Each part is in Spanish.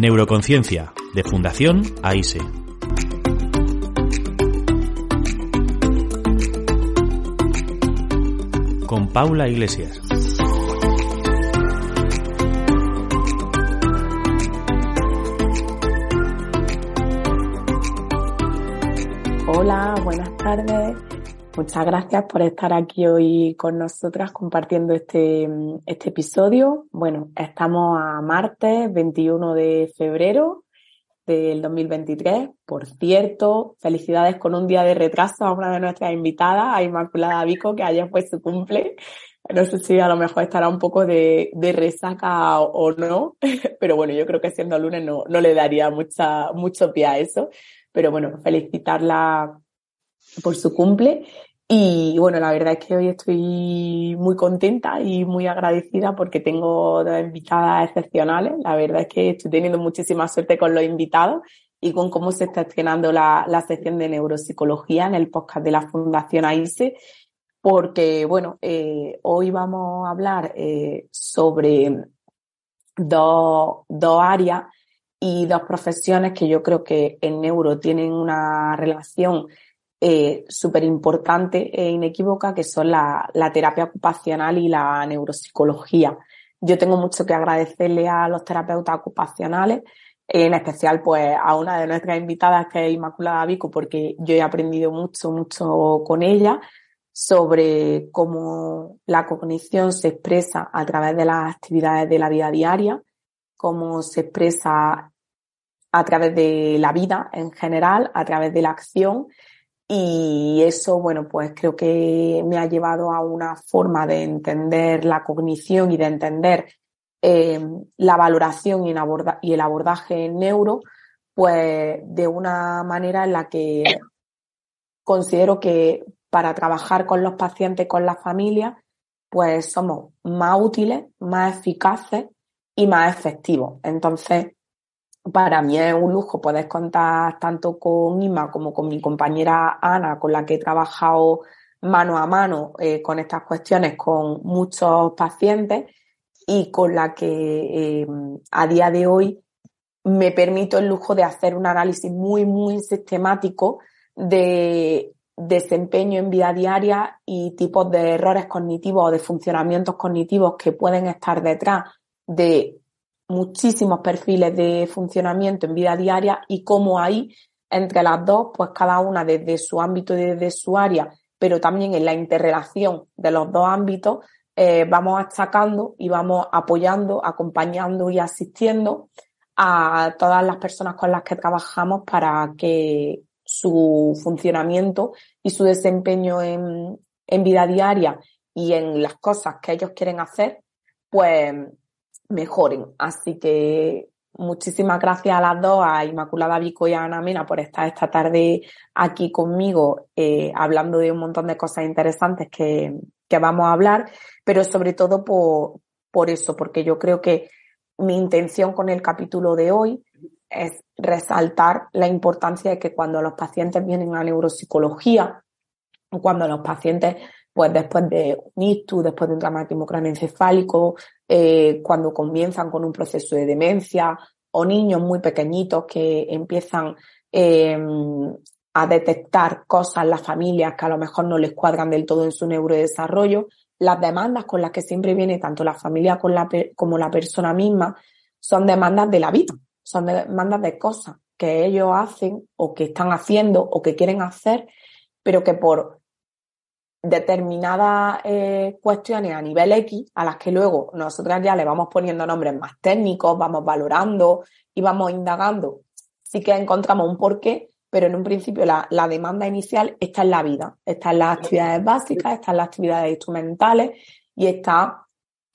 Neuroconciencia, de Fundación AISE. Con Paula Iglesias. Hola, buenas tardes. Muchas gracias por estar aquí hoy con nosotras compartiendo este, este episodio. Bueno, estamos a martes 21 de febrero del 2023. Por cierto, felicidades con un día de retraso a una de nuestras invitadas, a Inmaculada Vico, que ayer fue su cumple. No sé si a lo mejor estará un poco de, resaca o, no, pero bueno, yo creo que siendo lunes no, no le daría mucha, mucho pie a eso. Pero bueno, felicitarla por su cumple y bueno, la verdad es que hoy estoy muy contenta y muy agradecida porque tengo dos invitadas excepcionales. La verdad es que estoy teniendo muchísima suerte con los invitados y con cómo se está estrenando la, la sección de neuropsicología en el podcast de la Fundación AISE. Porque, bueno, eh, hoy vamos a hablar eh, sobre dos, dos áreas y dos profesiones que yo creo que en neuro tienen una relación eh, súper importante e inequívoca, que son la, la, terapia ocupacional y la neuropsicología. Yo tengo mucho que agradecerle a los terapeutas ocupacionales, en especial pues a una de nuestras invitadas que es Inmaculada Vico, porque yo he aprendido mucho, mucho con ella sobre cómo la cognición se expresa a través de las actividades de la vida diaria, cómo se expresa a través de la vida en general, a través de la acción y eso, bueno, pues creo que me ha llevado a una forma de entender la cognición y de entender eh, la valoración y, y el abordaje en neuro, pues de una manera en la que considero que para trabajar con los pacientes, con las familias, pues somos más útiles, más eficaces y más efectivos. Entonces, para mí es un lujo poder contar tanto con Inma como con mi compañera Ana, con la que he trabajado mano a mano eh, con estas cuestiones con muchos pacientes y con la que eh, a día de hoy me permito el lujo de hacer un análisis muy, muy sistemático de desempeño en vida diaria y tipos de errores cognitivos o de funcionamientos cognitivos que pueden estar detrás de muchísimos perfiles de funcionamiento en vida diaria y cómo ahí, entre las dos, pues cada una desde su ámbito y desde su área, pero también en la interrelación de los dos ámbitos, eh, vamos achacando y vamos apoyando, acompañando y asistiendo a todas las personas con las que trabajamos para que su funcionamiento y su desempeño en, en vida diaria y en las cosas que ellos quieren hacer, pues mejoren. Así que muchísimas gracias a las dos, a Inmaculada Vico y a Ana Mena por estar esta tarde aquí conmigo eh, hablando de un montón de cosas interesantes que, que vamos a hablar, pero sobre todo por, por eso, porque yo creo que mi intención con el capítulo de hoy es resaltar la importancia de que cuando los pacientes vienen a neuropsicología, cuando los pacientes pues después de un ictus, después de un traumatismo craneoencefálico, eh, cuando comienzan con un proceso de demencia o niños muy pequeñitos que empiezan em, a detectar cosas en las familias que a lo mejor no les cuadran del todo en su neurodesarrollo, las demandas con las que siempre viene tanto la familia como la persona misma son demandas de la vida, son demandas de cosas que ellos hacen o que están haciendo o que quieren hacer, pero que por determinadas eh, cuestiones a nivel X, a las que luego nosotras ya le vamos poniendo nombres más técnicos, vamos valorando y vamos indagando, sí que encontramos un porqué, pero en un principio la, la demanda inicial está en la vida, está en las actividades básicas, está en las actividades instrumentales y está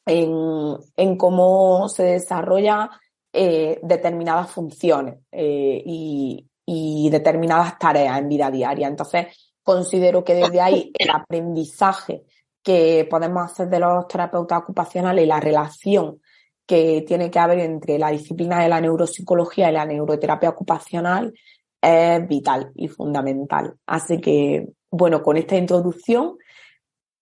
en, en cómo se desarrolla eh, determinadas funciones eh, y, y determinadas tareas en vida diaria. Entonces, Considero que desde ahí el aprendizaje que podemos hacer de los terapeutas ocupacionales y la relación que tiene que haber entre la disciplina de la neuropsicología y la neuroterapia ocupacional es vital y fundamental. Así que, bueno, con esta introducción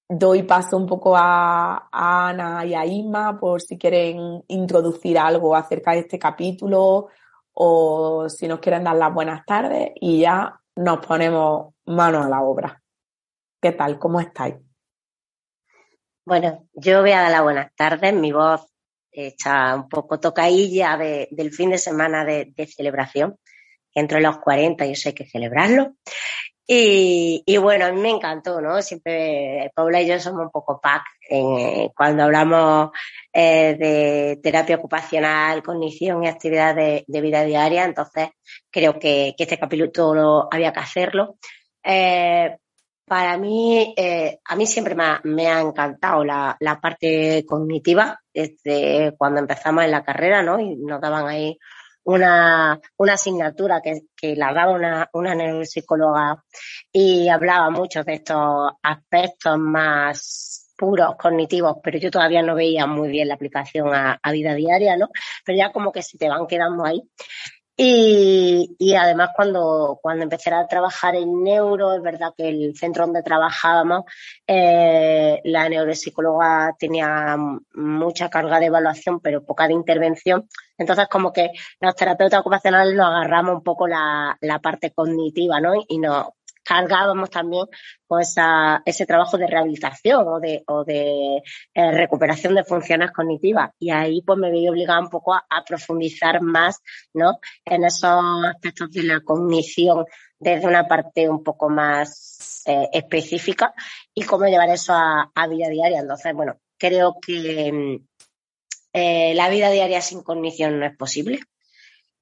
doy paso un poco a, Ana y a Isma por si quieren introducir algo acerca de este capítulo o si nos quieren dar las buenas tardes y ya nos ponemos mano a la obra. ¿Qué tal? ¿Cómo estáis? Bueno, yo voy a dar las buenas tardes. Mi voz está un poco tocailla del fin de semana de, de celebración. Entre los 40 y eso hay que celebrarlo. Y, bueno, a mí me encantó, ¿no? Siempre Paula y yo somos un poco pack cuando hablamos eh, de terapia ocupacional, cognición y actividad de, vida diaria. Entonces, creo que, este capítulo había que hacerlo. Eh, para mí, eh, a mí siempre me ha, me ha encantado la, la, parte cognitiva desde cuando empezamos en la carrera, ¿no? Y nos daban ahí una, una asignatura que, que la daba una, una neuropsicóloga y hablaba mucho de estos aspectos más puros cognitivos, pero yo todavía no veía muy bien la aplicación a, a vida diaria, ¿no? Pero ya como que se te van quedando ahí. Y, y, además cuando, cuando empecé a trabajar en neuro, es verdad que el centro donde trabajábamos, eh, la neuropsicóloga tenía mucha carga de evaluación, pero poca de intervención. Entonces como que los terapeutas ocupacionales nos agarramos un poco la, la parte cognitiva, ¿no? Y nos, cargábamos también pues ese trabajo de rehabilitación o de, o de eh, recuperación de funciones cognitivas. Y ahí pues me veía obligada un poco a, profundizar más, ¿no? En esos aspectos de la cognición desde una parte un poco más eh, específica y cómo llevar eso a, a, vida diaria. Entonces, bueno, creo que mm, eh, la vida diaria sin cognición no es posible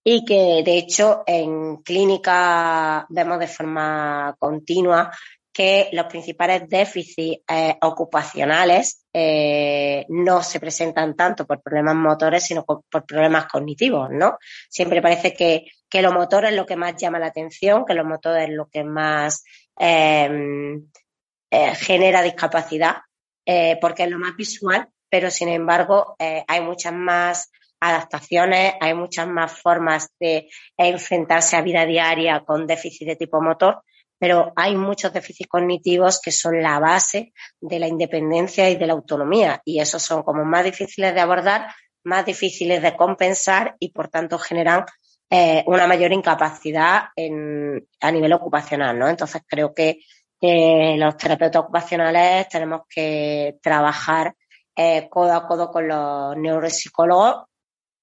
y que de hecho en clínica vemos de forma continua que los principales déficits eh, ocupacionales eh, no se presentan tanto por problemas motores, sino por, problemas cognitivos, ¿no? Siempre parece que, que lo motor es lo que más llama la atención, que lo motor es lo que más em, eh, genera discapacidad, porque es lo más visual, pero sin embargo hay muchas más adaptaciones, hay muchas más formas de enfrentarse a vida diaria con déficit de tipo motor, pero hay muchos déficits cognitivos que son la base de la independencia y de la autonomía y esos son como más difíciles de abordar, más difíciles de compensar y por tanto generan eh, una mayor incapacidad en, a nivel ocupacional, ¿no? Entonces creo que los terapeutas ocupacionales tenemos que trabajar eh, codo a codo con los neuropsicólogos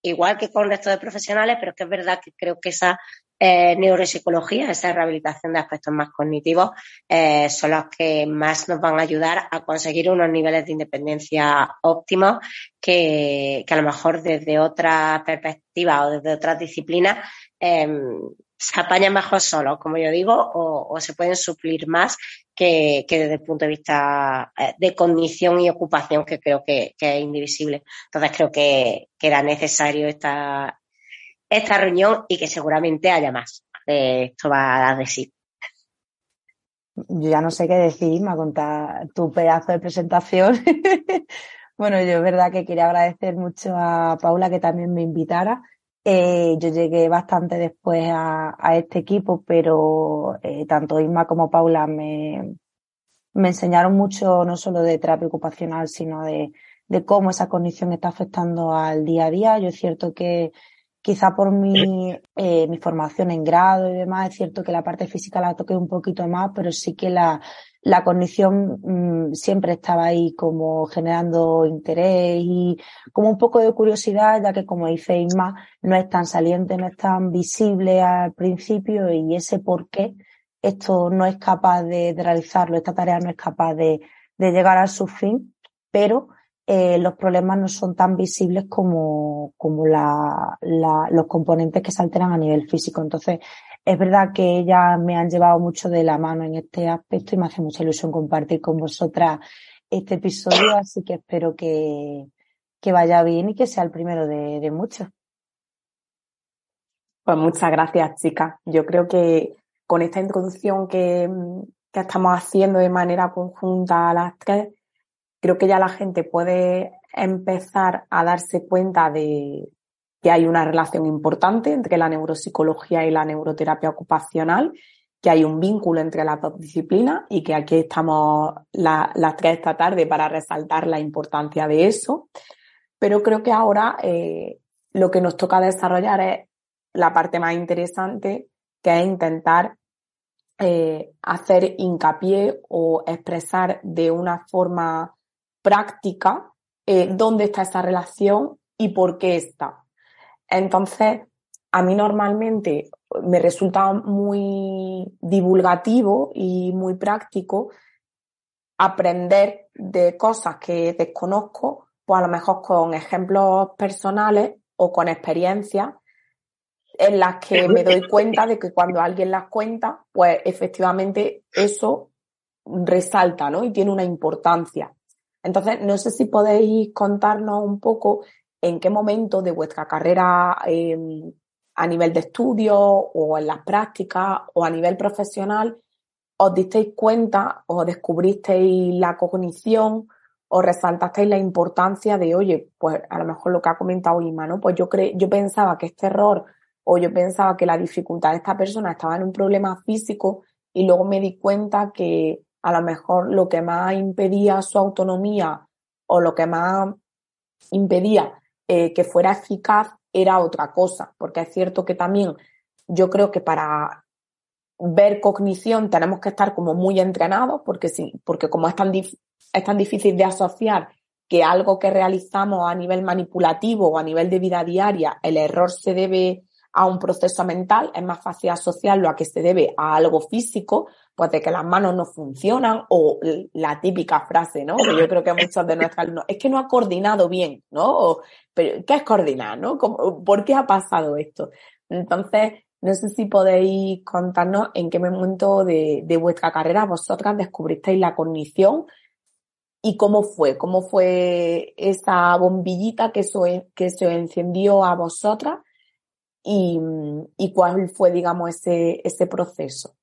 igual que con el resto de profesionales, pero es que es verdad que creo que esa eh, neuropsicología, esa rehabilitación de aspectos más cognitivos, eh, son los que más nos van a ayudar a conseguir unos niveles de independencia óptimos que, que a lo mejor desde otra perspectiva o desde otras disciplinas eh, se apañan mejor solos, como yo digo, o, se pueden suplir más que, desde el punto de vista eh, de condición y ocupación, que creo que, es indivisible. Entonces creo que, que, era necesario esta, esta reunión y que seguramente haya más. Eh, esto va a dar de sí. Yo ya no sé qué decir, me ha contado tu pedazo de presentación. bueno, yo es verdad que quería agradecer mucho a Paula que también me invitara eh, yo llegué bastante después a, este equipo, pero eh, tanto Isma como Paula me, me enseñaron mucho no solo de terapia ocupacional, sino de, de cómo esa condición está afectando al día a día. Yo es cierto que quizá por mi, eh, mi formación en grado y demás, es cierto que la parte física la toqué un poquito más, pero sí que la, la condición mmm, siempre estaba ahí como generando interés y como un poco de curiosidad, ya que como dice Isma, no es tan saliente, no es tan visible al principio y ese por qué esto no es capaz de, realizarlo, esta tarea no es capaz de, de llegar a su fin, pero eh, los problemas no son tan visibles como, como la, los componentes que se alteran a nivel físico. Entonces, es verdad que ellas me han llevado mucho de la mano en este aspecto y me hace mucha ilusión compartir con vosotras este episodio, así que espero que, que vaya bien y que sea el primero de, muchos. Pues muchas gracias, chicas. Yo creo que con esta introducción que, que estamos haciendo de manera conjunta a las tres, creo que ya la gente puede empezar a darse cuenta de que hay una relación importante entre la neuropsicología y la neuroterapia ocupacional que hay un vínculo entre las dos disciplinas y que aquí estamos las tres esta tarde para resaltar la importancia de eso. Pero creo que ahora eh, lo que nos toca desarrollar es la parte más interesante, que es intentar eh, hacer hincapié o expresar de una forma práctica eh, dónde está esa relación y por qué está. Entonces, a mí normalmente me resulta muy divulgativo y muy práctico aprender de cosas que desconozco, pues a lo mejor con ejemplos personales o con experiencias en las que me doy cuenta de que cuando alguien las cuenta, pues efectivamente eso resalta, ¿no? Y tiene una importancia. Entonces, no sé si podéis contarnos un poco en qué momento de vuestra carrera em, a nivel de estudio o en las prácticas o a nivel profesional os disteis cuenta o descubristeis la cognición o resaltasteis la importancia de, oye, pues a lo mejor lo que ha comentado Ima, ¿no? Pues yo, cre yo pensaba que este error o yo pensaba que la dificultad de esta persona estaba en un problema físico y luego me di cuenta que a lo mejor lo que más impedía su autonomía o lo que más impedía eh, que fuera eficaz era otra cosa, porque es cierto que también yo creo que para ver cognición tenemos que estar como muy entrenados, porque sí, porque como es tan, es tan difícil de asociar que algo que realizamos a nivel manipulativo o a nivel de vida diaria, el error se debe a un proceso mental, es más fácil asociarlo a que se debe a algo físico, pues de que las manos no funcionan o la típica frase, ¿no? Que yo creo que muchos de nuestros alumnos, es que no ha coordinado bien, ¿no? pero, ¿qué es coordinar, no? ¿Por qué ha pasado esto? Entonces, no sé si podéis contarnos en qué momento de, vuestra carrera vosotras descubristeis la cognición y cómo fue, cómo fue esa bombillita que, que se encendió a vosotras y, y cuál fue, digamos, ese, ese proceso.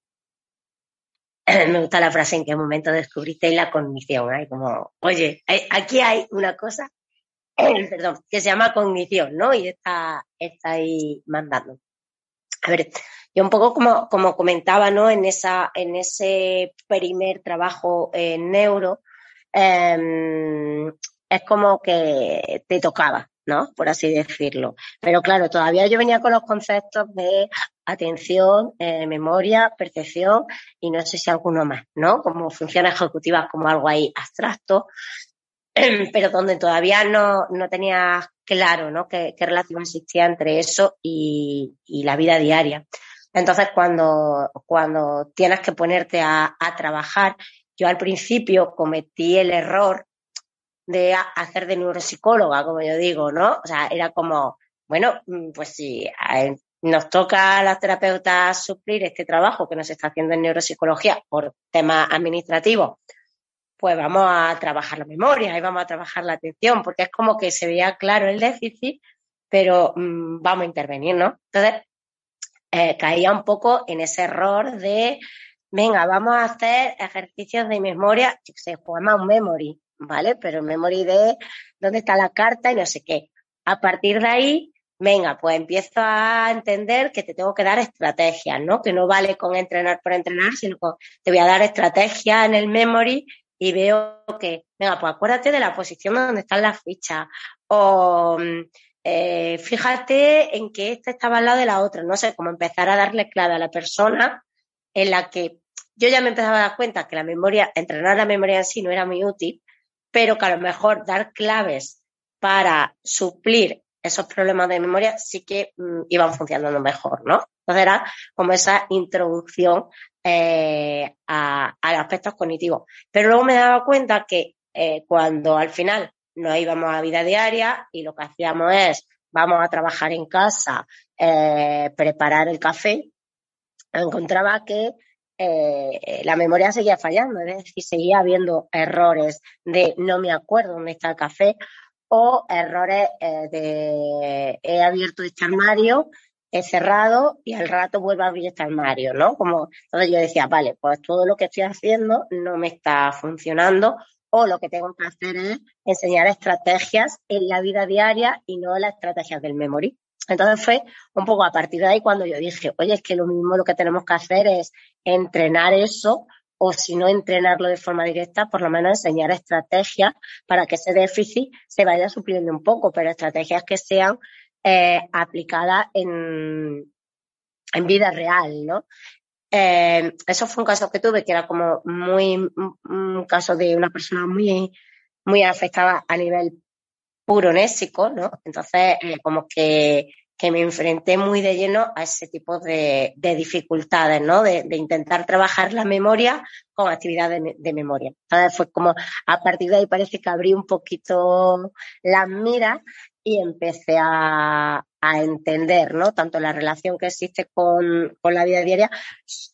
Me gusta la frase en qué momento descubristeis la cognición. Hay como, oye, aquí hay una cosa, perdón, que se llama cognición, ¿no? Y está, está ahí mandando. A ver, yo un poco como, como comentaba, ¿no? En esa, en ese primer trabajo en neuro, em, es como que te tocaba, ¿no? Por así decirlo. Pero claro, todavía yo venía con los conceptos de atención, eh, memoria, percepción y no sé si alguno más, ¿no? Como funciones ejecutivas, como algo ahí abstracto, pero donde todavía no, no tenía claro, ¿no? Qué, relación existía entre eso y, la vida diaria. Entonces, cuando, cuando tienes que ponerte a, a trabajar, yo al principio cometí el error de hacer de neuropsicóloga, como yo digo, ¿no? O sea, era como, bueno, mm, pues si nos toca a las terapeutas suplir este trabajo que nos está haciendo en neuropsicología por temas administrativos, pues vamos a trabajar la memoria y vamos a trabajar la atención, porque es como que se veía claro el déficit, pero mm, vamos a intervenir, ¿no? Entonces, eh, caía un poco en ese error de, venga, vamos a hacer ejercicios de memoria, se llama un memory, ¿vale? Pero memory de dónde está la carta y no sé qué. A partir de ahí, venga, pues empiezo a entender que te tengo que dar estrategias, ¿no? Que no vale con entrenar por entrenar, sino que te voy a dar estrategias en el memory y veo que, venga, pues acuérdate de la posición donde están las fichas o eh, fíjate en que esta estaba al lado de la otra, no sé, cómo empezar a darle clave a la persona en la que yo ya me empezaba a dar cuenta que la memoria, entrenar la memoria en sí no era muy útil, pero que a lo mejor dar claves para suplir esos problemas de memoria sí que mm, iban funcionando mejor, ¿no? Entonces era como esa introducción eh, a, los aspectos cognitivos. Pero luego me daba cuenta que eh, cuando al final nos íbamos a vida diaria y lo que hacíamos es vamos a trabajar en casa, eh, preparar el café, encontraba que la memoria seguía fallando, es decir, seguía habiendo errores de no me acuerdo dónde está el café o errores eh, de he abierto este armario, he cerrado y al rato vuelvo a abrir este armario, ¿no? Como, entonces yo decía, vale, pues todo lo que estoy haciendo no me está funcionando o lo que tengo que hacer es enseñar estrategias en la vida diaria y no las estrategias del memory. Entonces fue un poco a partir de ahí cuando yo dije, oye, es que lo mismo lo que tenemos que hacer es entrenar eso o si no entrenarlo de forma directa, por lo menos enseñar estrategias para que ese déficit se vaya supliendo un poco, pero estrategias que sean eh, aplicadas en, en vida real, ¿no? Eh, eso fue un caso que tuve que era como muy, un caso de una persona muy, muy afectada a nivel puro nésico, ¿no? Entonces, eh, como que, que, me enfrenté muy de lleno a ese tipo de, de dificultades, ¿no? De, intentar trabajar la memoria con actividades de, memoria. Entonces, fue como, a partir de ahí parece que abrí un poquito las miras y empecé a, a entender, ¿no? Tanto la relación que existe con, con, la vida diaria,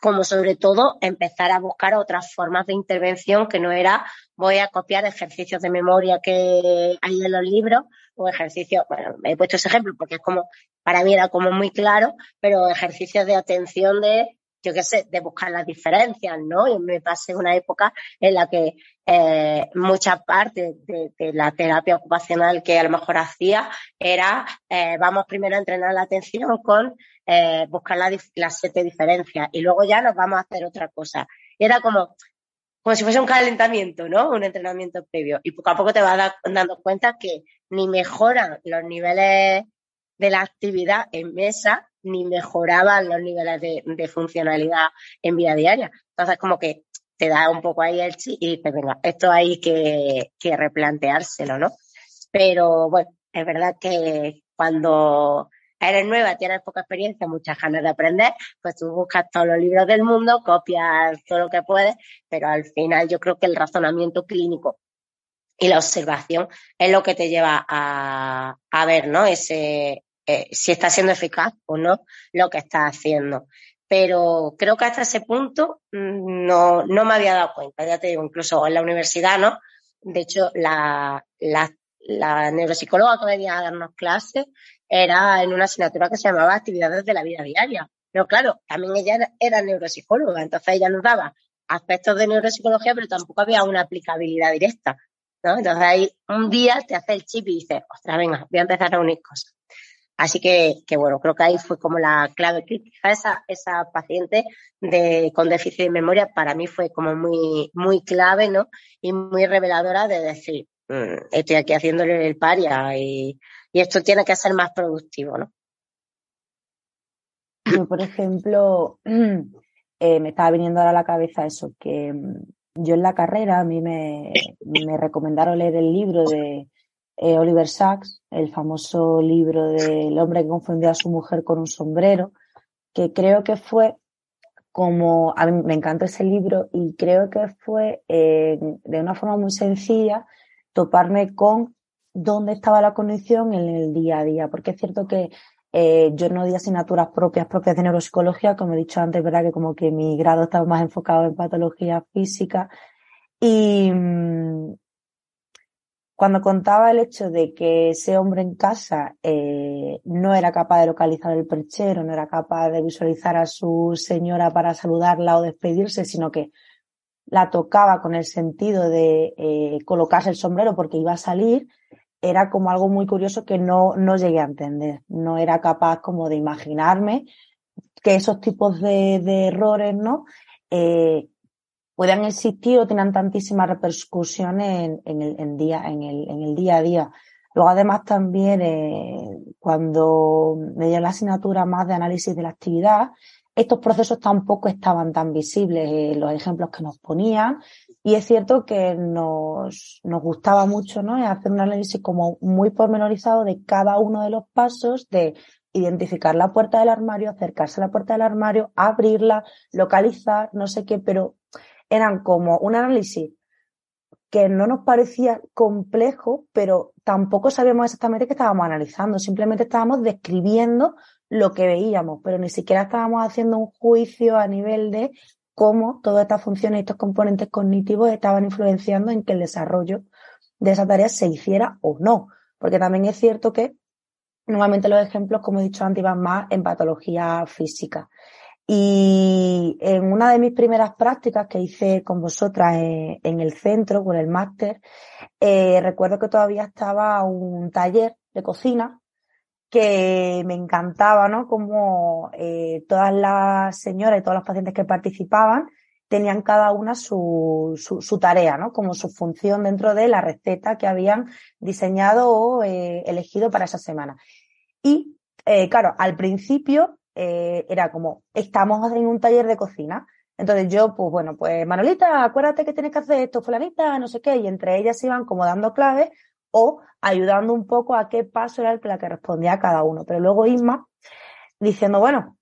como sobre todo empezar a buscar otras formas de intervención que no era voy a copiar ejercicios de memoria que hay en los libros o ejercicios, bueno, he puesto ese ejemplo porque es como, para mí era como muy claro, pero ejercicios de atención de yo qué sé, de buscar las diferencias, ¿no? Y me pasé una época en la que eh, mucha parte de, de, la terapia ocupacional que a lo mejor hacía era, eh, vamos primero a entrenar la atención con eh, buscar la, las siete diferencias y luego ya nos vamos a hacer otra cosa. Y era como, como si fuese un calentamiento, ¿no? Un entrenamiento previo. Y poco a poco te vas da, dando cuenta que ni mejoran los niveles de la actividad en mesa, ni mejoraban los niveles de, funcionalidad en vida diaria. Entonces, como que te da un poco ahí el chi y dices, venga, esto hay que, que replanteárselo, ¿no? Pero bueno, es verdad que cuando eres nueva, tienes poca experiencia, muchas ganas de aprender, pues tú buscas todos los libros del mundo, copias todo lo que puedes, pero al final yo creo que el razonamiento clínico y la observación es lo que te lleva a, a ver, ¿no? Ese, eh, si está siendo eficaz o no lo que está haciendo. Pero creo que hasta ese punto mm, no, no me había dado cuenta, ya te digo, incluso en la universidad, ¿no? De hecho, la, la, la neuropsicóloga que venía a darnos clases era en una asignatura que se llamaba Actividades de la Vida Diaria. Pero claro, también ella era, neuropsicóloga, entonces ella nos daba aspectos de neuropsicología, pero tampoco había una aplicabilidad directa. ¿no? Entonces ahí un día te hace el chip y dices, ostras, venga, voy a empezar a unir cosas. Así que, que, bueno, creo que ahí fue como la clave crítica. Esa, esa paciente de, con déficit de memoria para mí fue como muy, muy clave, ¿no? Y muy reveladora de decir, mmm, estoy aquí haciéndole el paria y, y esto tiene que ser más productivo, ¿no? Yo, por ejemplo, eh, me estaba viniendo ahora a la cabeza eso, que mm, yo en la carrera a mí me, me recomendaron leer el libro de eh, Oliver Sacks, el famoso libro del hombre que confundió a su mujer con un sombrero, que creo que fue como, a mí me encantó ese libro y creo que fue eh, de una forma muy sencilla toparme con dónde estaba la condición en el día a día, porque es cierto que eh, yo no di asignaturas propias, propias de neuropsicología, como he dicho antes, verdad que como que mi grado estaba más enfocado en patología física. Y, mm, cuando contaba el hecho de que ese hombre en casa eh, no era capaz de localizar el perchero, no era capaz de visualizar a su señora para saludarla o despedirse, sino que la tocaba con el sentido de eh, colocarse el sombrero porque iba a salir, era como algo muy curioso que no, no llegué a entender. No era capaz como de imaginarme que esos tipos de, de errores, ¿no? Eh, puedan existir o tengan tantísimas repercusiones en, en, el, en, día, en, el, en el día a día. Luego, además, también eh, cuando me dio la asignatura más de análisis de la actividad, estos procesos tampoco estaban tan visibles en los ejemplos que nos ponían. Y es cierto que nos, nos gustaba mucho ¿no? hacer un análisis como muy pormenorizado de cada uno de los pasos de identificar la puerta del armario, acercarse a la puerta del armario, abrirla, localizar, no sé qué, pero eran como un análisis que no nos parecía complejo, pero tampoco sabíamos exactamente qué estábamos analizando, simplemente estábamos describiendo lo que veíamos, pero ni siquiera estábamos haciendo un juicio a nivel de cómo todas estas funciones y estos componentes cognitivos estaban influenciando en que el desarrollo de esa tarea se hiciera o no. Porque también es cierto que normalmente los ejemplos, como he dicho antes, van más en patología física. Y en una de mis primeras prácticas que hice con vosotras en, el centro, con el máster, eh, recuerdo que todavía estaba un taller de cocina que me encantaba, ¿no? Como eh, todas las señoras y todos los pacientes que participaban tenían cada una su, su, tarea, ¿no? Como su función dentro de la receta que habían diseñado o eh, elegido para esa semana. Y, eh, claro, al principio eh, era como, estamos en un taller de cocina. Entonces yo, pues bueno, pues Manolita, acuérdate que tienes que hacer esto, fulanita, no sé qué, y entre ellas iban como dando claves o ayudando un poco a qué paso era el que, que respondía a cada uno. Pero luego Isma diciendo, bueno,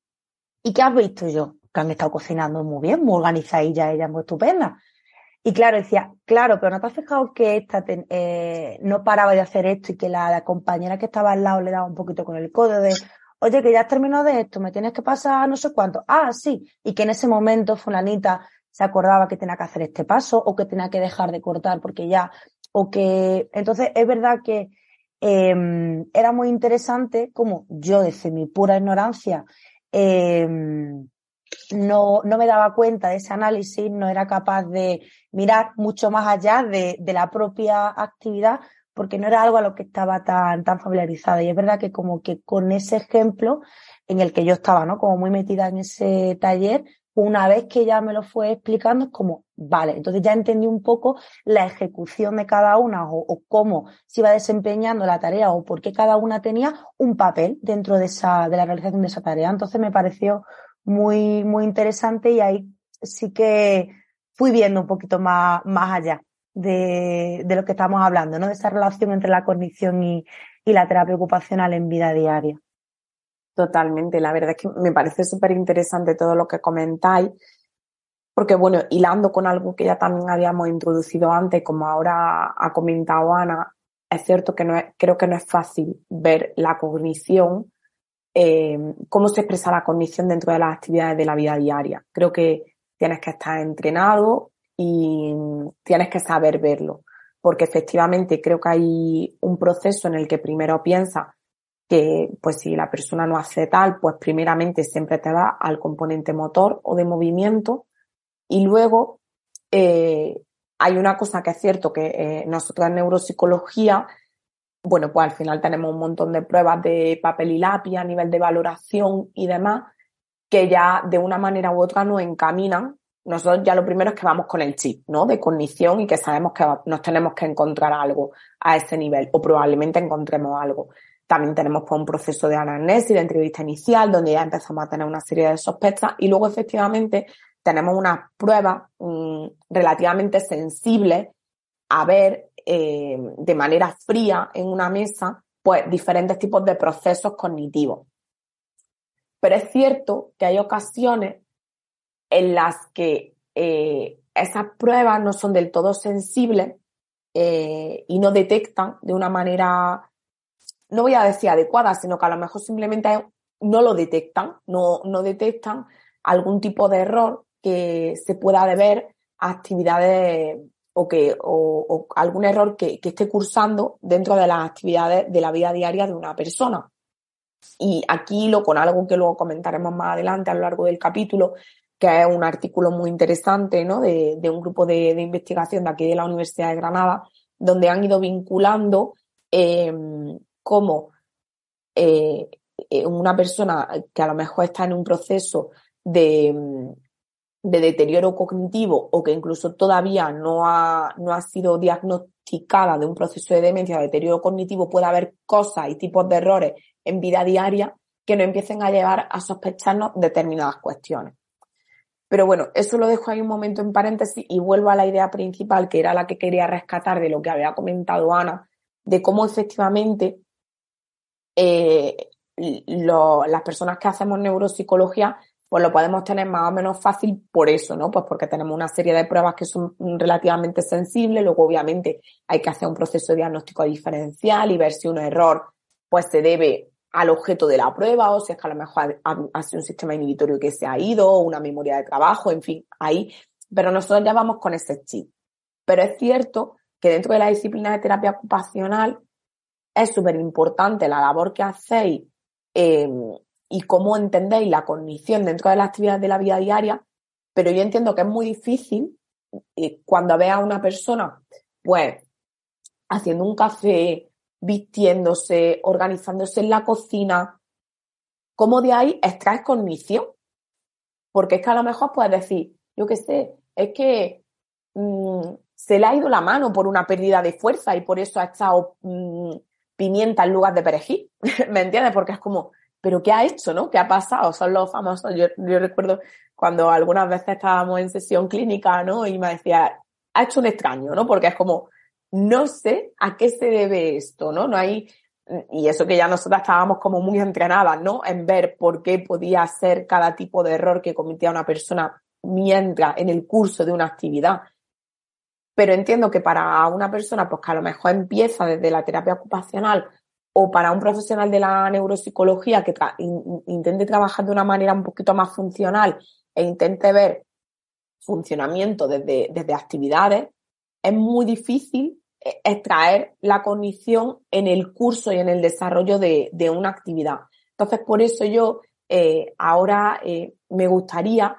¿y qué has visto yo? que han estado cocinando muy bien, muy organizadilla, ella muy estupenda. Y claro, decía, claro, pero ¿no te has fijado que esta eh, no paraba de hacer esto y que la, compañera que estaba al lado le daba un poquito con el codo de, oye, que ya has terminado de esto, me tienes que pasar no sé cuánto. Ah, sí. Y que en ese momento fulanita se acordaba que tenía que hacer este paso o que tenía que dejar de cortar porque ya, o que, entonces es verdad que em, era muy interesante como yo desde mi pura ignorancia, eh, no, no me daba cuenta de ese análisis, no era capaz de mirar mucho más allá de, de, la propia actividad, porque no era algo a lo que estaba tan, tan familiarizada. Y es verdad que como que con ese ejemplo en el que yo estaba, ¿no? Como muy metida en ese taller, una vez que ya me lo fue explicando, es como, vale, entonces ya entendí un poco la ejecución de cada una o, cómo se iba desempeñando la tarea o por qué cada una tenía un papel dentro de esa, de la realización de esa tarea. Entonces me pareció muy, muy interesante y ahí sí que fui viendo un poquito más, más allá de, de lo que estamos hablando, ¿no? De esa relación entre la cognición y, y la terapia ocupacional en vida diaria. Totalmente, la verdad es que me parece súper interesante todo lo que comentáis, porque bueno, hilando con algo que ya también habíamos introducido antes, como ahora ha comentado Ana, es cierto que no es, creo que no es fácil ver la cognición eh, cómo se expresa la cognición dentro de las actividades de la vida diaria. Creo que tienes que estar entrenado y tienes que saber verlo, porque efectivamente creo que hay un proceso en el que primero piensa que pues si la persona no hace tal, pues primeramente siempre te va al componente motor o de movimiento y luego eh, hay una cosa que es cierto que eh, nosotros en neuropsicología bueno, pues al final tenemos un montón de pruebas de papel y lápiz a nivel de valoración y demás, que ya de una manera u otra nos encaminan. Nosotros ya lo primero es que vamos con el chip, ¿no? De cognición y que sabemos que nos tenemos que encontrar algo a ese nivel o probablemente encontremos algo. También tenemos pues, un proceso de anamnesis, de entrevista inicial, donde ya empezamos a tener una serie de sospechas y luego efectivamente tenemos unas pruebas mm, relativamente sensibles a ver eh, de manera fría en una mesa, pues diferentes tipos de procesos cognitivos. Pero es cierto que hay ocasiones en las que eh, esas pruebas no son del todo sensibles eh, y no detectan de una manera, no voy a decir adecuada, sino que a lo mejor simplemente no lo detectan, no, no detectan algún tipo de error que se pueda deber a actividades o, que, o, algún error que, que, esté cursando dentro de las actividades de la vida diaria de una persona. Y aquí lo con algo que luego comentaremos más adelante a lo largo del capítulo, que es un artículo muy interesante ¿no? de, de un grupo de, de, investigación de aquí de la Universidad de Granada, donde han ido vinculando eh, cómo eh, eh, una persona que a lo mejor está en un proceso de, de deterioro cognitivo o que incluso todavía no ha, no ha sido diagnosticada de un proceso de demencia o deterioro cognitivo, puede haber cosas y tipos de errores en vida diaria que nos empiecen a llevar a sospecharnos determinadas cuestiones. Pero bueno, eso lo dejo ahí un momento en paréntesis y vuelvo a la idea principal, que era la que quería rescatar de lo que había comentado Ana, de cómo efectivamente eh, las personas que hacemos neuropsicología pues lo podemos tener más o menos fácil por eso, ¿no? Pues porque tenemos una serie de pruebas que son relativamente sensibles, luego obviamente hay que hacer un proceso de diagnóstico diferencial y ver si un error pues se debe al objeto de la prueba o si es que a lo mejor ha, sido un sistema inhibitorio que se ha ido o una memoria de trabajo, en fin, ahí. Pero nosotros ya vamos con ese chip. Pero es cierto que dentro de la disciplina de terapia ocupacional es súper importante la labor que hacéis eh, y cómo entendéis la cognición dentro de las actividades de la vida diaria, pero yo entiendo que es muy difícil eh, cuando veas a una persona, pues, haciendo un café vistiéndose, organizándose en la cocina, ¿cómo de ahí extraes cognición? Porque es que a lo mejor puedes decir, yo qué sé, es que mm, se le ha ido la mano por una pérdida de fuerza y por eso ha estado mm, pimienta en lugar de perejil, ¿me entiendes? Porque es como, pero ¿qué ha hecho, no? ¿Qué ha pasado? Son los famosos, yo, yo recuerdo cuando algunas veces estábamos en sesión clínica, ¿no? Y me decía, ha hecho un extraño, ¿no? Porque es como, no sé a qué se debe esto, ¿no? No hay, y eso que ya nosotras estábamos como muy entrenadas, ¿no? En ver por qué podía ser cada tipo de error que cometía una persona mientras en el curso de una actividad. Pero entiendo que para una persona, pues que a lo mejor empieza desde la terapia ocupacional o para un profesional de la neuropsicología que intente trabajar de una manera un poquito más funcional e intente ver funcionamiento desde, desde actividades, es muy difícil eh, extraer la cognición en el curso y en el desarrollo de, una actividad. Entonces, por eso yo eh, ahora eh, me gustaría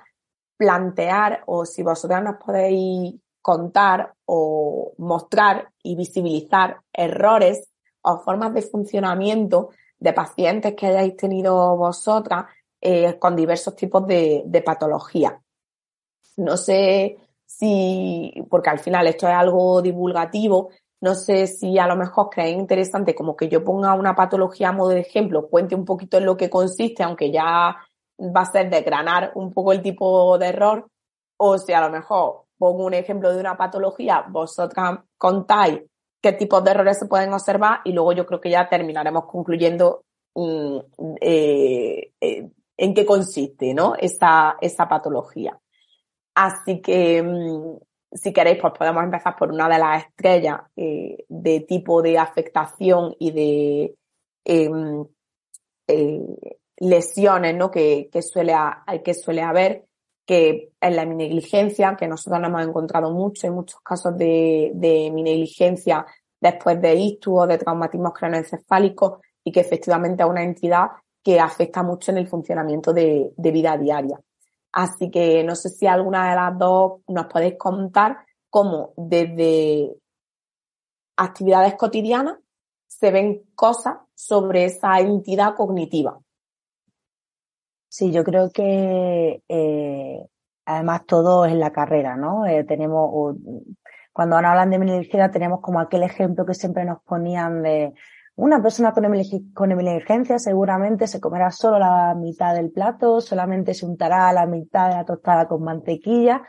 plantear, o si vosotras nos podéis contar o mostrar y visibilizar errores o formas de funcionamiento de pacientes que hayáis tenido vosotras con diversos tipos de, patologías. No sé si, porque al final esto es algo divulgativo, no sé si a lo mejor creéis interesante como que yo ponga una patología a modo de ejemplo, cuente un poquito en lo que consiste, aunque ya va a ser desgranar un poco el tipo de error, o si a lo mejor pongo un ejemplo de una patología, vosotras contáis qué tipos de errores se pueden observar y luego yo creo que ya terminaremos concluyendo mm, eh, eh, en qué consiste ¿no? esa, esa patología. Así que, mm, si queréis, pues podemos empezar por una de las estrellas eh, de tipo de afectación y de em, lesiones ¿no? que, que, suele que suele haber, que es la negligencia, que nosotros hemos encontrado mucho, en muchos casos de, de negligencia después de ictus o de traumatismos craneoencefálicos y que efectivamente es una entidad que afecta mucho en el funcionamiento de vida diaria. Así que no sé si alguna de las dos nos podéis contar cómo desde actividades cotidianas se ven cosas sobre esa entidad cognitiva. Sí, yo creo que eh, además todo es la carrera, ¿no? Eh, tenemos, cuando hablan de medicina tenemos como aquel ejemplo que siempre nos ponían de una persona con, emergencia seguramente se comerá solo la mitad del plato, solamente se untará la mitad de la tostada con mantequilla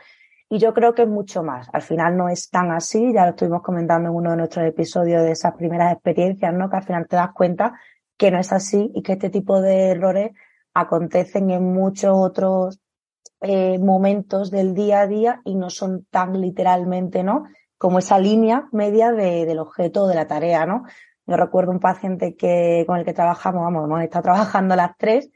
y yo creo que es mucho más. Al final no es tan así, ya lo estuvimos comentando en uno de nuestros episodios de esas primeras experiencias, ¿no? Que al final te das cuenta que no es así y que este tipo de errores acontecen en muchos otros eh, momentos del día a día y no son tan literalmente, ¿no? Como esa línea media de, del objeto de la tarea, ¿no? Yo recuerdo un paciente que, con el que trabajamos, vamos, hemos estado trabajando las tres,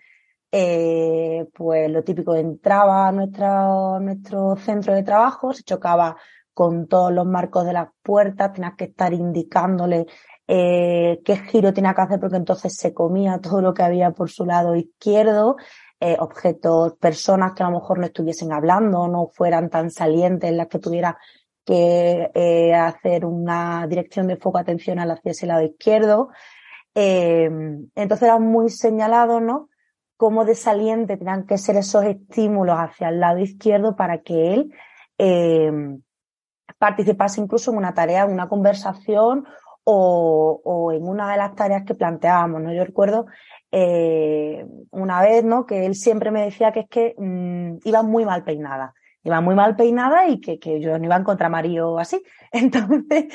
eh, pues lo típico, entraba a nuestro, nuestro centro de trabajo, se chocaba con todos los marcos de las puertas, tenías que estar indicándole eh, qué giro tenía que hacer porque entonces se comía todo lo que había por su lado izquierdo, eh, objetos, personas que a lo mejor no estuviesen hablando, no fueran tan salientes, las que tuviera que eh, hacer una dirección de foco atención hacia ese lado izquierdo. Entonces era muy señalado, ¿no? Cómo de saliente tenían que ser esos estímulos hacia el lado izquierdo para que él participase incluso en una tarea, en una conversación o, o, en una de las tareas que planteábamos, ¿no? Yo recuerdo eh, una vez, ¿no? Que él siempre me decía que es que mmm, iba muy mal peinada iba muy mal peinada y que, que yo no iba a encontrar marido así. Entonces,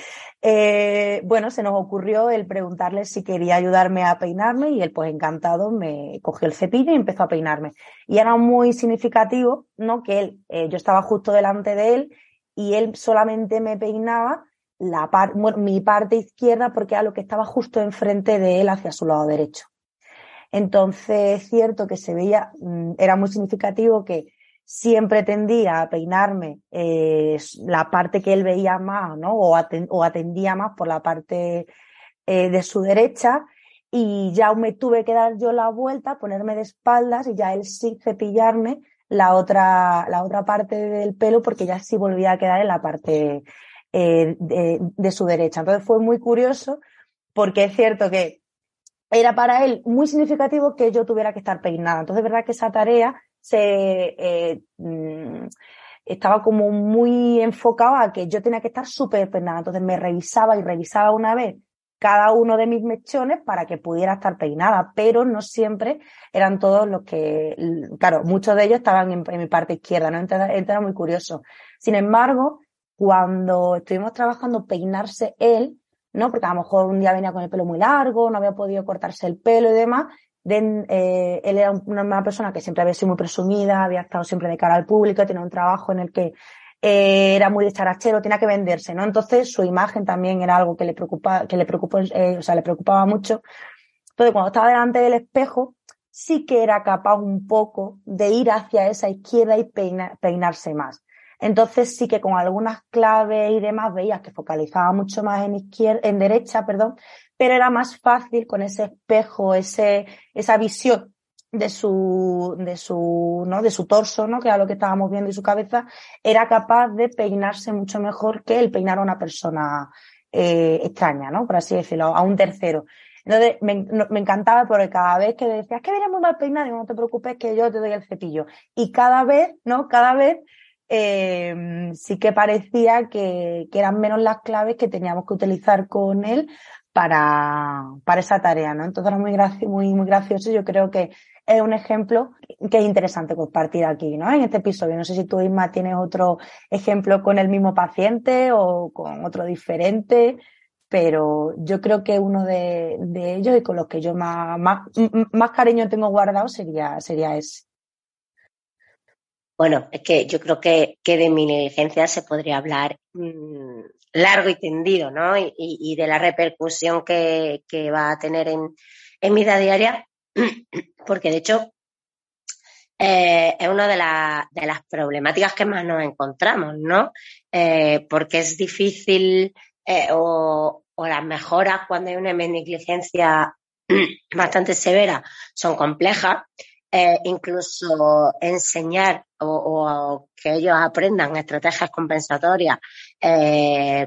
eh, bueno, se nos ocurrió el preguntarle si quería ayudarme a peinarme y él pues encantado me cogió el cepillo y empezó a peinarme. Y era muy significativo, ¿no? Que él, eh, yo estaba justo delante de él y él solamente me peinaba mi parte izquierda porque era lo que estaba justo enfrente de él hacia su lado derecho. Entonces, es cierto que se veía, mm, era muy significativo que siempre tendía a peinarme eh, la parte que él veía más, ¿no? O, atendía más por la parte eh, de su derecha y ya me tuve que dar yo la vuelta, ponerme de espaldas y ya él sí cepillarme la otra, la otra parte del pelo porque ya sí volvía a quedar en la parte eh, de, su derecha. Entonces fue muy curioso porque es cierto que era para él muy significativo que yo tuviera que estar peinada. Entonces, es verdad que esa tarea se eh, mm, estaba como muy enfocada a que yo tenía que estar súper peinada. Entonces me revisaba y revisaba una vez cada uno de mis mechones para que pudiera estar peinada, pero no siempre eran todos los que, claro, muchos de ellos estaban en, mi parte izquierda, ¿no? Entonces, era muy curioso. Sin embargo, cuando estuvimos trabajando peinarse él, ¿no? Porque a lo mejor un día venía con el pelo muy largo, no había podido cortarse el pelo y demás, eh, él era una, persona que siempre había sido muy presumida, había estado siempre de cara al público, tenía un trabajo en el que eh, era muy dicharachero, tenía que venderse, ¿no? Entonces su imagen también era algo que le preocupaba, que le preocupó, eh, o sea, le preocupaba mucho. Entonces cuando estaba delante del espejo, sí que era capaz un poco de ir hacia esa izquierda y peinarse más. Entonces sí que con algunas claves y demás veías que focalizaba mucho más en izquierda, en derecha, perdón, pero era más fácil con ese espejo, ese, esa visión de su, de su, ¿no? De su torso, ¿no? Que era lo que estábamos viendo y su cabeza, era capaz de peinarse mucho mejor que el peinar a una persona eh, extraña, ¿no? Por así decirlo, a un tercero. Entonces, me, me encantaba porque cada vez que decías que vienes muy mal peinado, no te preocupes que yo te doy el cepillo. Y cada vez, ¿no? Cada vez eh, sí que parecía que, eran menos las claves que teníamos que utilizar con él para, para esa tarea, ¿no? Entonces era muy, muy, gracioso. Yo creo que es un ejemplo que es interesante compartir aquí, ¿no? En este episodio. No sé si tú, Isma, tienes otro ejemplo con el mismo paciente o con otro diferente, pero yo creo que uno de, ellos y con los que yo más, más, cariño tengo guardado sería, sería ese. Bueno, es que yo creo que, que de mi negligencia se podría hablar mm, largo y tendido, ¿no? Y, de la repercusión que, va a tener en, en mi vida diaria porque de hecho eh, es una de, de, las problemáticas que más nos encontramos, ¿no? Eh, porque es difícil eh, o, las mejoras cuando hay una negligencia bastante severa son complejas. incluso enseñar o, que ellos aprendan estrategias compensatorias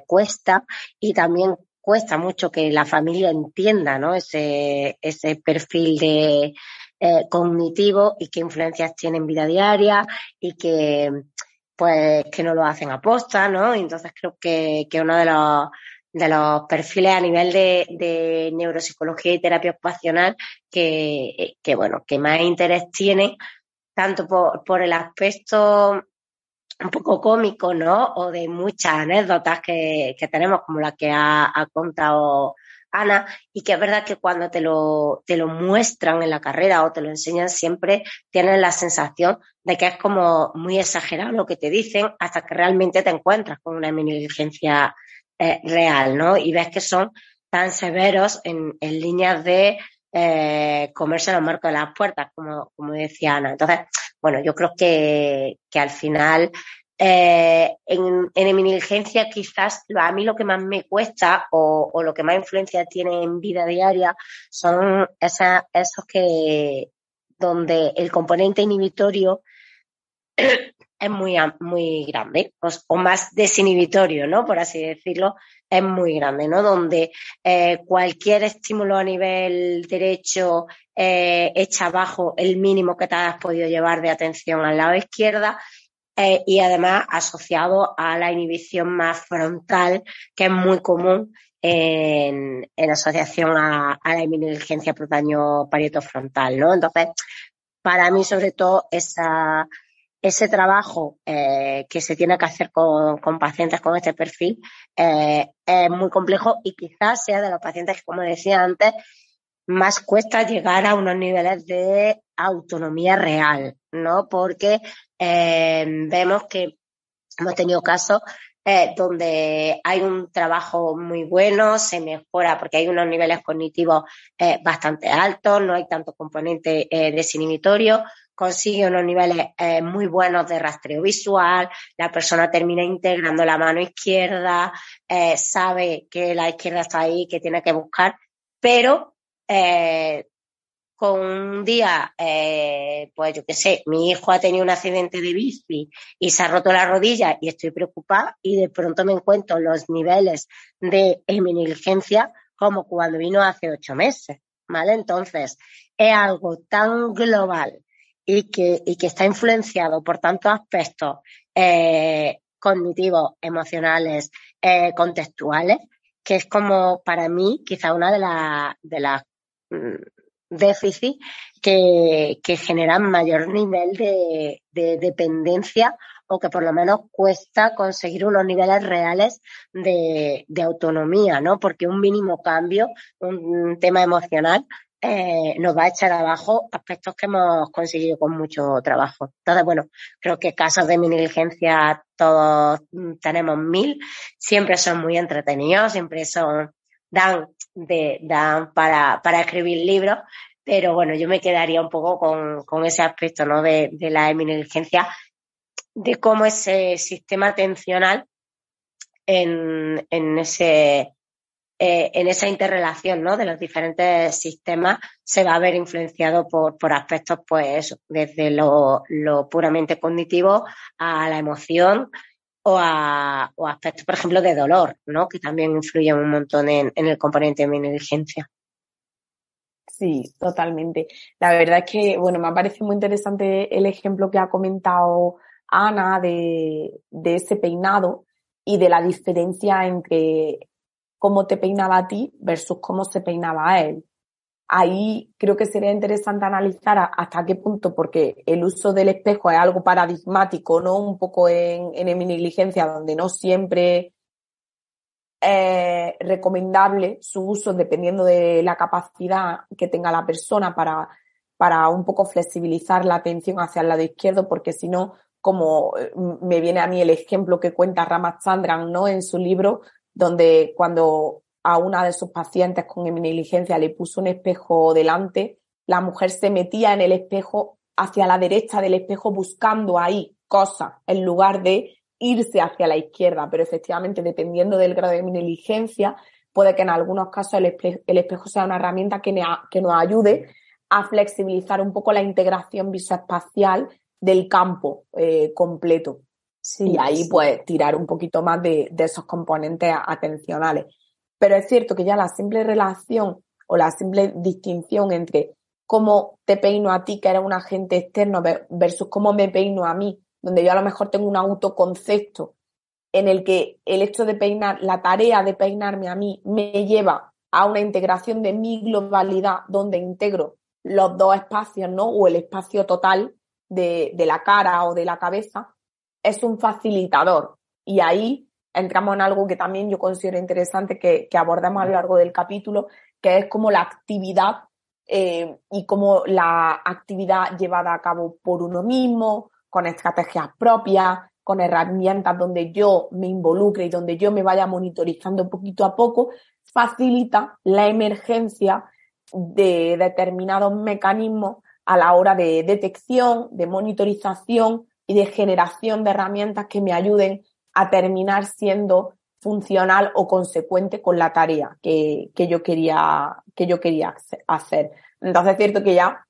cuesta y también cuesta mucho que la familia entienda ¿no? ese, ese perfil de eh, cognitivo y qué influencias tiene en vida diaria y que pues que no lo hacen a posta, ¿no? entonces creo que, que uno de los de los perfiles a nivel de, de neuropsicología y terapia ocupacional que, que, bueno, que más interés tiene, tanto por, por el aspecto un poco cómico, ¿no? O de muchas anécdotas que, que tenemos, como la que ha, contado Ana, y que es verdad que cuando te lo, te lo muestran en la carrera o te lo enseñan siempre, tienes la sensación de que es como muy exagerado lo que te dicen hasta que realmente te encuentras con una negligencia eh, real, ¿no? Y ves que son tan severos en, en líneas de eh, comerse los marcos de las puertas, como, como decía Ana. Entonces, bueno, yo creo que, que al final eh, en, en negligencia quizás a mí lo que más me cuesta o, o, lo que más influencia tiene en vida diaria son esas, esos que donde el componente inhibitorio es muy, muy grande o, más desinhibitorio, ¿no? Por así decirlo, es muy grande, ¿no? Donde eh, cualquier estímulo a nivel derecho eh, echa abajo el mínimo que te has podido llevar de atención al lado izquierda eh, y además asociado a la inhibición más frontal, que es muy común en, asociación a, la inmunodeficiencia por daño frontal, ¿no? Entonces, para mí, sobre todo, esa ese trabajo eh, que se tiene que hacer con, pacientes con este perfil eh, es muy complejo y quizás sea de los pacientes que, como decía antes, más cuesta llegar a unos niveles de autonomía real, ¿no? Porque eh, vemos que hemos tenido casos donde hay un trabajo muy bueno, se mejora porque hay unos niveles cognitivos bastante altos, no hay tanto componente desinhibitorio, consigue unos niveles eh, muy buenos de rastreo visual, la persona termina integrando la mano izquierda, eh, sabe que la izquierda está ahí, que tiene que buscar, pero eh, con un día, pues yo qué sé, mi hijo ha tenido un accidente de bici y se ha roto la rodilla y estoy preocupada y de pronto me encuentro los niveles de negligencia como cuando vino hace ocho meses, ¿vale? Entonces, es algo tan global y que, y que está influenciado por tantos aspectos eh, cognitivos, emocionales, eh, contextuales, que es como para mí quizá una de, de las déficits que, que generan mayor nivel de, de dependencia o que por lo menos cuesta conseguir unos niveles reales de, de autonomía, ¿no? Porque un mínimo cambio, un tema emocional, eh, nos va a echar abajo aspectos que hemos conseguido con mucho trabajo. Entonces, bueno, creo que casos de mi negligencia todos tenemos mil, siempre son muy entretenidos, siempre son, dan, de, dan para, para escribir libros, pero bueno, yo me quedaría un poco con, con ese aspecto, ¿no? De, de la eminencia, de cómo ese sistema atencional en, en ese, eh, en esa interrelación ¿no? de los diferentes sistemas se va a ver influenciado por, por aspectos, pues, desde lo, lo, puramente cognitivo a la emoción o a o aspectos, por ejemplo, de dolor, ¿no? que también influyen un montón en, en el componente de mi negligencia. Sí, totalmente. La verdad es que, bueno, me parece muy interesante el ejemplo que ha comentado Ana de, de ese peinado y de la diferencia entre cómo te peinaba a ti versus cómo se peinaba a él. Ahí creo que sería interesante analizar hasta qué punto, porque el uso del espejo es algo paradigmático, ¿no? Un poco en, en mi negligencia, donde no siempre es recomendable su uso dependiendo de la capacidad que tenga la persona para, para un poco flexibilizar la atención hacia el lado izquierdo, porque si no, como eh, me viene a mí el ejemplo que cuenta Ramachandran, ¿no? En su libro, donde cuando a una de sus pacientes con negligencia le puso un espejo delante, la mujer se metía en el espejo hacia la derecha del espejo buscando ahí cosas en lugar de irse hacia la izquierda. Pero efectivamente, dependiendo del grado de negligencia, puede que en algunos casos el, espejo, sea una herramienta que, que nos ayude a flexibilizar un poco la integración visoespacial del campo eh, completo. Sí, y ahí pues tirar un poquito más de, de, esos componentes atencionales. Pero es cierto que ya la simple relación o la simple distinción entre cómo te peino a ti, que eres un agente externo, versus cómo me peino a mí, donde yo a lo mejor tengo un autoconcepto en el que el hecho de peinar, la tarea de peinarme a mí me lleva a una integración de mi globalidad donde integro los dos espacios, ¿no? O el espacio total de, de la cara o de la cabeza es un facilitador. Y ahí entramos en algo que también yo considero interesante que, abordamos a lo largo del capítulo, que es como la actividad eh, y como la actividad llevada a cabo por uno mismo, con estrategias propias, con herramientas donde yo me involucre y donde yo me vaya monitorizando poquito a poco, facilita la emergencia de determinados mecanismos a la hora de detección, de monitorización y de generación de herramientas que me ayuden a terminar siendo funcional o consecuente con la tarea que, que yo quería, que yo quería hacer. Entonces es cierto que ya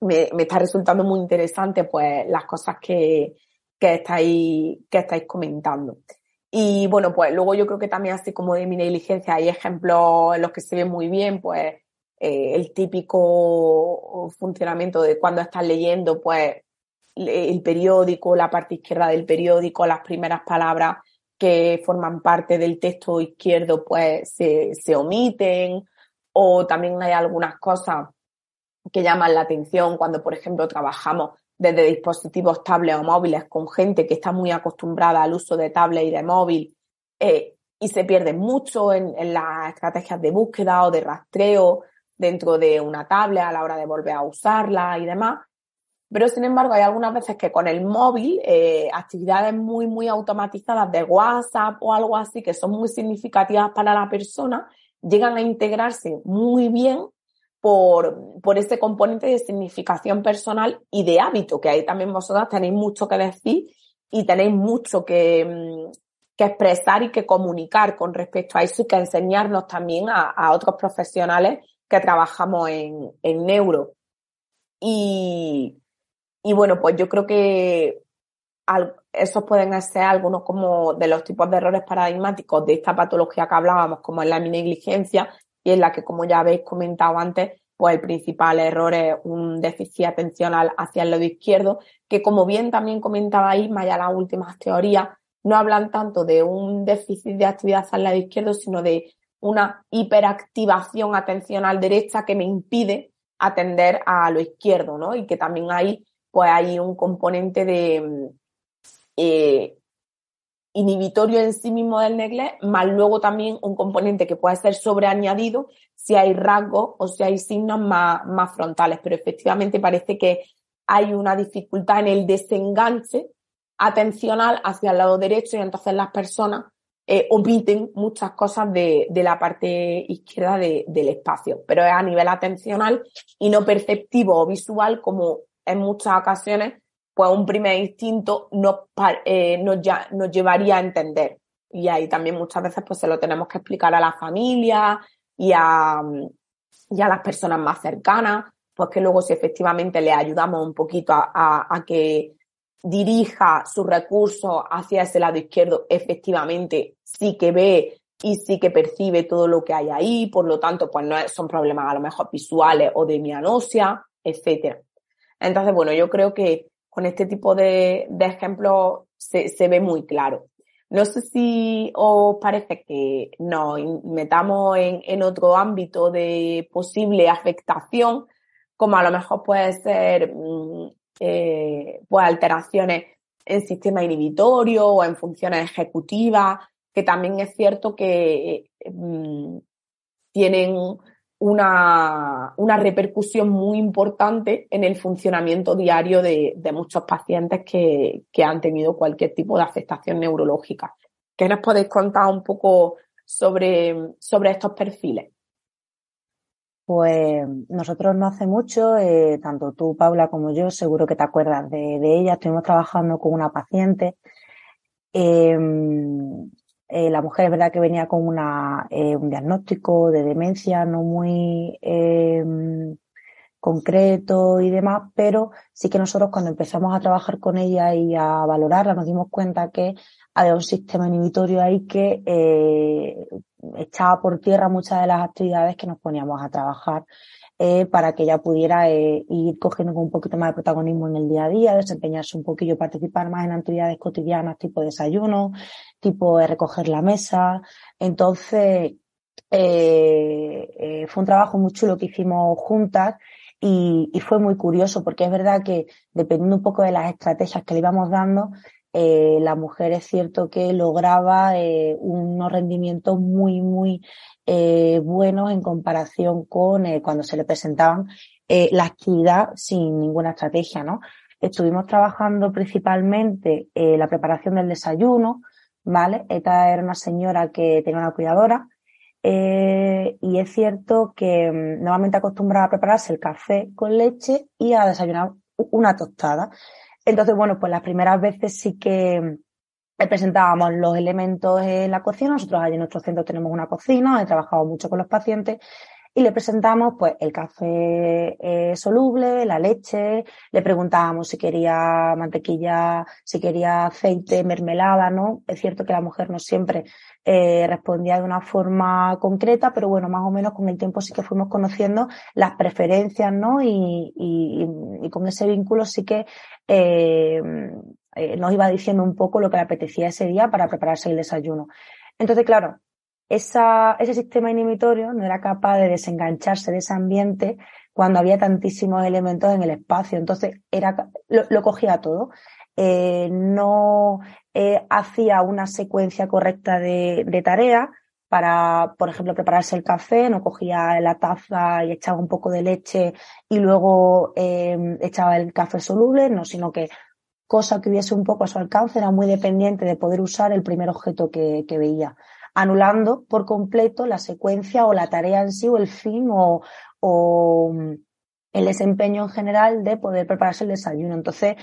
me, me está resultando muy interesante pues las cosas que, que estáis, que estáis comentando. Y bueno, pues luego yo creo que también así como de mi negligencia hay ejemplos en los que se ve muy bien, pues eh, el típico funcionamiento de cuando estás leyendo, pues el periódico, la parte izquierda del periódico, las primeras palabras que forman parte del texto izquierdo pues se, se omiten o también hay algunas cosas que llaman la atención cuando, por ejemplo, trabajamos desde dispositivos tablets o móviles con gente que está muy acostumbrada al uso de tablet y de móvil eh, y se pierde mucho en, en, las estrategias de búsqueda o de rastreo dentro de una tablet a la hora de volver a usarla y demás. Pero sin embargo, hay algunas veces que con el móvil, eh, actividades muy, muy automatizadas de WhatsApp o algo así, que son muy significativas para la persona, llegan a integrarse muy bien por, por ese componente de significación personal y de hábito, que ahí también vosotras tenéis mucho que decir y tenéis mucho que, mm, que expresar y que comunicar con respecto a eso y que enseñarnos también a, a otros profesionales que trabajamos en, en neuro. Y, y bueno, pues yo creo que esos pueden ser algunos como de los tipos de errores paradigmáticos de esta patología que hablábamos, como es la negligencia, y en la que, como ya habéis comentado antes, pues el principal error es un déficit atencional hacia el lado izquierdo, que como bien también comentaba Isma ya las últimas teorías, no hablan tanto de un déficit de actividad hacia el lado izquierdo, sino de una hiperactivación atencional derecha que me impide atender a lo izquierdo, ¿no? Y que también hay, pues hay un componente de eh, inhibitorio en sí mismo del neglect, más luego también un componente que puede ser sobreañadido si hay rasgos o si hay signos más, más frontales. Pero efectivamente parece que hay una dificultad en el desenganche atencional hacia el lado derecho y entonces las personas eh, omiten muchas cosas de, de la parte izquierda de, del espacio, pero es a nivel atencional y no perceptivo o visual como en muchas ocasiones pues un primer instinto nos, eh, nos, ya, nos llevaría a entender. Y ahí también muchas veces pues se lo tenemos que explicar a la familia y a, y a las personas más cercanas, pues que luego si efectivamente le ayudamos un poquito a, a, a que dirija sus recursos hacia ese lado izquierdo, efectivamente sí que ve y sí que percibe todo lo que hay ahí, por lo tanto, pues no son problemas a lo mejor visuales o de mianosia, etcétera. Entonces, bueno, yo creo que con este tipo de, de ejemplos se, se, ve muy claro. No sé si os parece que nos metamos en, en otro ámbito de posible afectación, como a lo mejor puede ser mm, eh, pues alteraciones en sistema inhibitorio o en funciones ejecutivas, que también es cierto que mm, tienen una, una, repercusión muy importante en el funcionamiento diario de, de muchos pacientes que, que, han tenido cualquier tipo de afectación neurológica. ¿Qué nos podéis contar un poco sobre, sobre estos perfiles? Pues nosotros no hace mucho, eh, tanto tú, Paula, como yo, seguro que te acuerdas de, de ella, estuvimos trabajando con una paciente. Eh, eh, la mujer es verdad que venía con una, eh, un diagnóstico de demencia no muy em, concreto y demás, pero sí que nosotros cuando empezamos a trabajar con ella y a valorarla nos dimos cuenta que había un sistema inhibitorio ahí que eh, echaba por tierra muchas de las actividades que nos poníamos a trabajar eh, para que ella pudiera eh, ir cogiendo un poquito más de protagonismo en el día a día, desempeñarse un poquillo, participar más en actividades cotidianas tipo desayuno, tipo recoger la mesa. Entonces, eh, fue un trabajo muy chulo que hicimos juntas y, y, fue muy curioso porque es verdad que dependiendo un poco de las estrategias que le íbamos dando, eh, la mujer es cierto que lograba eh, unos rendimientos muy, muy eh, buenos en comparación con eh, cuando se le presentaban eh, la actividad sin ninguna estrategia, ¿no? Estuvimos trabajando principalmente eh, la preparación del desayuno, ¿vale? Esta era una señora que tenía una cuidadora y es cierto que mm, normalmente acostumbraba a prepararse el café con leche y a desayunar una tostada. Entonces, bueno, pues las primeras veces sí que presentábamos los elementos en la cocina. Nosotros allí en nuestro centro tenemos una cocina, he trabajado mucho con los pacientes y le presentamos pues el café eh, soluble, la leche, le preguntábamos si quería mantequilla, si quería aceite, mermelada, ¿no? Es cierto que la mujer no siempre eh, respondía de una forma concreta, pero bueno, más o menos con el tiempo sí que fuimos conociendo las preferencias, ¿no? Y, y, y con ese vínculo sí que eh, eh, nos iba diciendo un poco lo que le apetecía ese día para prepararse el desayuno. Entonces, claro, ese sistema inhibitorio no era capaz de desengancharse de ese ambiente cuando había tantísimos elementos en el espacio. Entonces, era, lo, lo cogía todo. Eh, no eh, hacía una secuencia correcta de, de tareas para, por ejemplo, prepararse el café, no cogía la taza y echaba un poco de leche y luego eh, echaba el café soluble, no, sino que cosa que hubiese un poco a su alcance era muy dependiente de poder usar el primer objeto que, que veía, anulando por completo la secuencia o la tarea en sí o el fin o, o el desempeño en general de poder prepararse el desayuno. Entonces,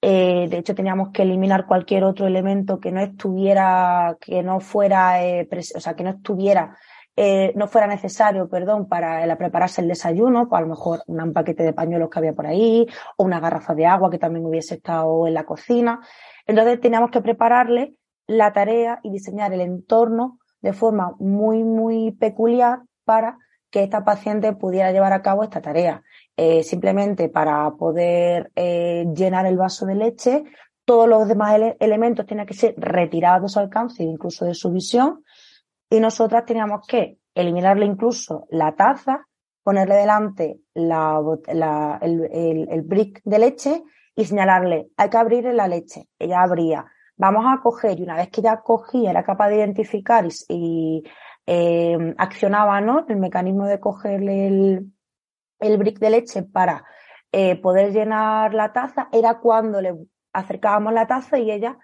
eh, de hecho, teníamos que eliminar cualquier otro elemento que no estuviera, que no fuera, eh, o sea, que no estuviera, eh, no fuera necesario, perdón, para prepararse el desayuno, pues a lo mejor un paquete de pañuelos que había por ahí, o una garrafa de agua que también hubiese estado en la cocina. Entonces teníamos que prepararle la tarea y diseñar el entorno de forma muy, muy peculiar para que esta paciente pudiera llevar a cabo esta tarea. Eh, simplemente para poder eh, llenar el vaso de leche, todos los demás elementos tenían que ser retirados de su alcance incluso de su visión, y nosotras teníamos que eliminarle incluso la taza, ponerle delante la, el, el, brick de leche y señalarle, hay que abrirle la leche. Ella abría. Vamos a coger, y una vez que ya cogía, era capaz de identificar y, eh, accionaba ¿no? el mecanismo de cogerle el, el brick de leche para eh, poder llenar la taza, era cuando le acercábamos la taza y ella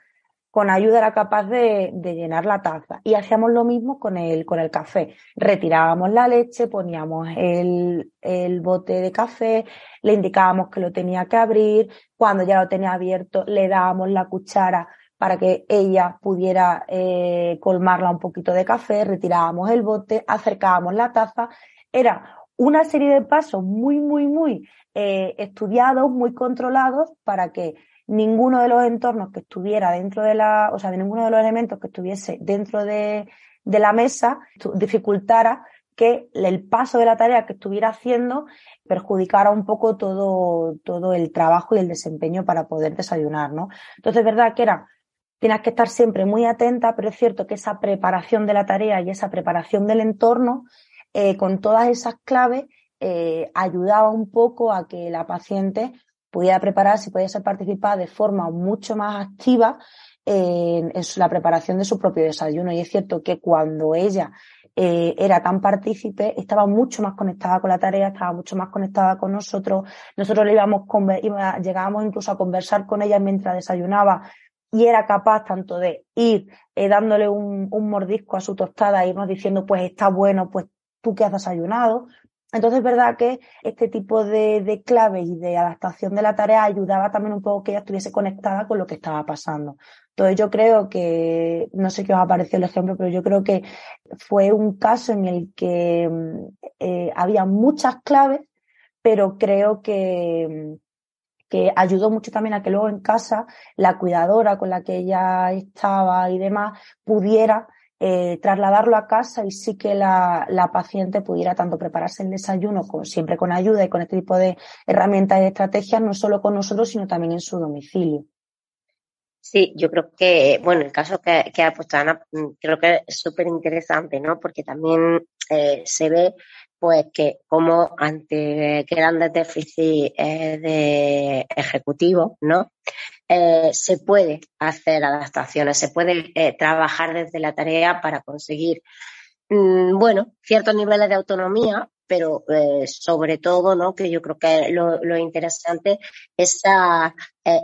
con ayuda era capaz de, de, llenar la taza. Y hacíamos lo mismo con el, con el café. Retirábamos la leche, poníamos el, el bote de café, le indicábamos que lo tenía que abrir, cuando ya lo tenía abierto le dábamos la cuchara para que ella pudiera eh, colmarla un poquito de café, retirábamos el bote, acercábamos la taza. Era una serie de pasos muy, muy, muy eh, estudiados, muy controlados para que ninguno de los entornos que estuviera dentro de la, o sea, de ninguno de los elementos que estuviese dentro de, de la mesa dificultara que el paso de la tarea que estuviera haciendo perjudicara un poco todo, todo el trabajo y el desempeño para poder desayunar, ¿no? Entonces, es verdad que era, tienes que estar siempre muy atenta, pero es cierto que esa preparación de la tarea y esa preparación del entorno, eh, con todas esas claves, eh, ayudaba un poco a que la paciente pudiera prepararse y pudiese participar de forma mucho más activa en, la preparación de su propio desayuno. Y es cierto que cuando ella eh, era tan partícipe, estaba mucho más conectada con la tarea, estaba mucho más conectada con nosotros. Nosotros le íbamos, llegábamos incluso a conversar con ella mientras desayunaba y era capaz tanto de ir eh, dándole un, un, mordisco a su tostada e irnos diciendo, pues está bueno, pues tú que has desayunado, entonces es verdad que este tipo de, de claves y de adaptación de la tarea ayudaba también un poco que ella estuviese conectada con lo que estaba pasando. Entonces yo creo que, no sé qué os ha parecido el ejemplo, pero yo creo que fue un caso en el que mm, eh, había muchas claves, pero creo que, que ayudó mucho también a que luego en casa la cuidadora con la que ella estaba y demás pudiera eh, trasladarlo a casa y sí que la, la, paciente pudiera tanto prepararse el desayuno con, siempre con ayuda y con este tipo de herramientas y estrategias, no solo con nosotros, sino también en su domicilio. Sí, yo creo que, bueno, el caso que, ha puesto Ana, mm, creo que es súper interesante, ¿no? Porque también eh, se ve, pues, que como ante grandes déficits eh, de ejecutivos, ¿no? Eh, se puede hacer adaptaciones, se puede eh, trabajar desde la tarea para conseguir, mm, bueno, ciertos niveles de autonomía, pero eh, sobre todo, ¿no? Que yo creo que lo, interesante es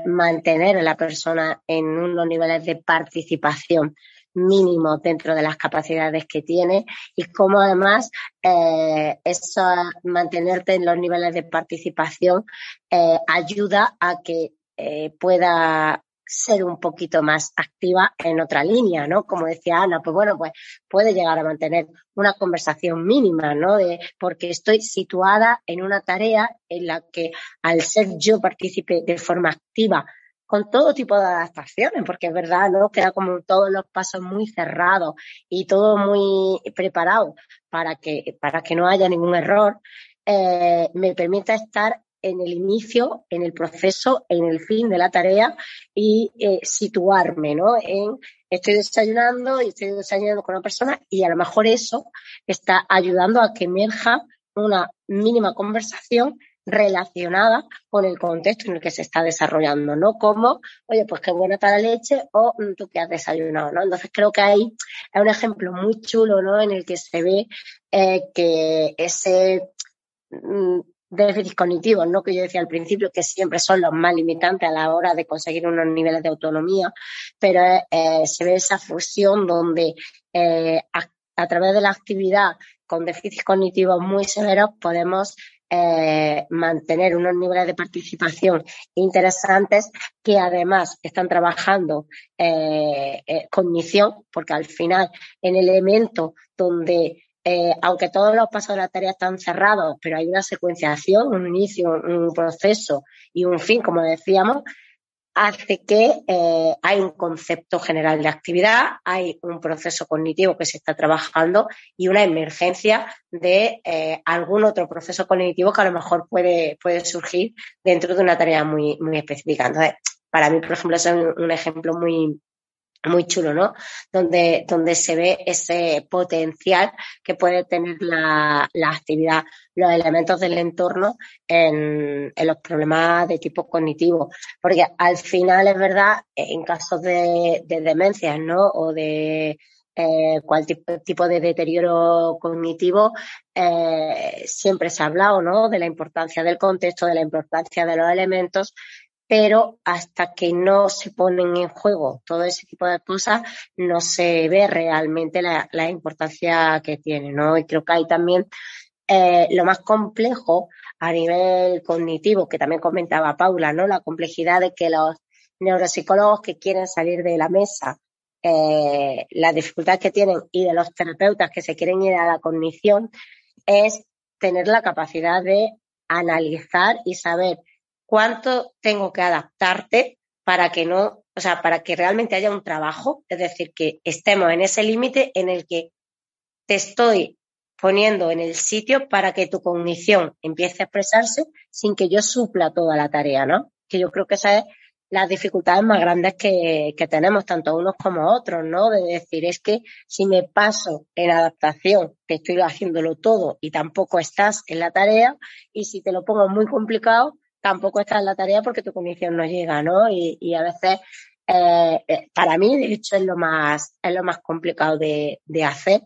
mantener a la persona en unos niveles de participación mínimo dentro de las capacidades que tiene y cómo además eso mantenerte en los niveles de participación ayuda a que eh, pueda ser un poquito más activa en otra línea, ¿no? Como decía Ana, pues bueno, pues puede llegar a mantener una conversación mínima, ¿no? De, porque estoy situada en una tarea en la que al ser yo participe de forma activa con todo tipo de adaptaciones, porque es verdad, ¿no? Queda como todos los pasos muy cerrados y todo muy preparado para que, para que no haya ningún error, eh, me permita estar en el inicio, en el proceso, en el fin de la tarea y eh, situarme, ¿no? En estoy desayunando y estoy desayunando con una persona y a lo mejor eso está ayudando a que emerja una mínima conversación relacionada con el contexto en el que se está desarrollando, ¿no? Como, oye, pues qué buena está la leche o mm, tú qué has desayunado, ¿no? Entonces creo que ahí hay un ejemplo muy chulo, ¿no? En el que se ve eh, que ese mm, déficits cognitivos, ¿no? Que yo decía al principio que siempre son los más limitantes a la hora de conseguir unos niveles de autonomía, pero eh, se ve esa fusión donde eh, a, través de la actividad con déficits cognitivos muy severos podemos eh, mantener unos niveles de participación interesantes que además están trabajando cognición, porque al final en el elemento donde eh, aunque todos los pasos de la tarea están cerrados, pero hay una secuenciación, un inicio, un proceso y un fin, como decíamos, hace que eh, hay un concepto general de actividad, hay un proceso cognitivo que se está trabajando y una emergencia de eh, algún otro proceso cognitivo que a lo mejor puede, puede surgir dentro de una tarea muy, muy específica. Entonces, para mí, por ejemplo, es un ejemplo muy, muy chulo, ¿no? Donde, donde se ve ese potencial que puede tener la, la actividad, los elementos del entorno en, en, los problemas de tipo cognitivo. Porque al final es verdad, en casos de, de demencias, ¿no? O de eh, cualquier tipo de deterioro cognitivo, eh, siempre se ha hablado, ¿no? De la importancia del contexto, de la importancia de los elementos pero hasta que no se ponen en juego todo ese tipo de cosas, no se ve realmente la, importancia que tiene, ¿no? Y creo que hay también eh, lo más complejo a nivel cognitivo, que también comentaba Paula, ¿no? La complejidad de que los neuropsicólogos que quieren salir de la mesa, eh, la dificultad que tienen y de los terapeutas que se quieren ir a la cognición es tener la capacidad de analizar y saber cuánto tengo que adaptarte para que no, o sea, para que realmente haya un trabajo, es decir, que estemos en ese límite en el que te estoy poniendo en el sitio para que tu cognición empiece a expresarse sin que yo supla toda la tarea, ¿no? Que yo creo que esa es las dificultades más grandes que, que, tenemos, tanto unos como otros, ¿no? De decir, es que si me paso en adaptación, que estoy haciéndolo todo y tampoco estás en la tarea, y si te lo pongo muy complicado, tampoco estás en la tarea porque tu condición no llega, ¿no? Y, a veces, eh, eh, para mí, de hecho, es lo más, es lo más complicado de, hacer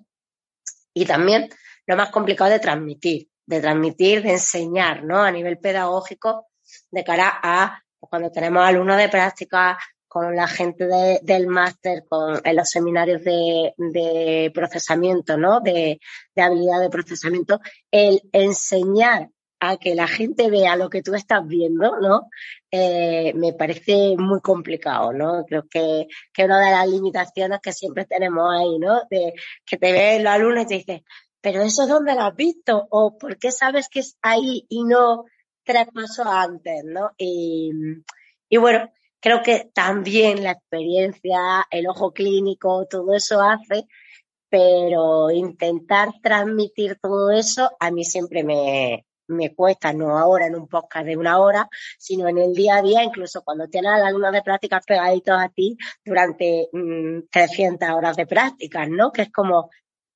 y también lo más complicado de transmitir, de transmitir, de enseñar, ¿no? A nivel pedagógico, de cara a cuando tenemos alumnos de práctica, con la gente del máster, con en los seminarios de, procesamiento, ¿no? De, de, habilidad de procesamiento, el enseñar a que la gente vea lo que tú estás viendo, ¿no? Eh, me parece muy complicado, ¿no? Creo que, que una de las limitaciones que siempre tenemos ahí, ¿no? De que te ven los alumnos y te dicen, pero eso es dónde lo has visto o por qué sabes que es ahí y no tres pasos antes, ¿no? Y bueno, creo que también la experiencia, el ojo clínico, todo eso hace, pero intentar transmitir todo eso a mí siempre me, me cuesta, no ahora en un podcast de una hora, sino en el día a día, incluso cuando tienes a alumnos de prácticas pegaditos a ti durante 300 mm, horas de prácticas, ¿no? Que es como,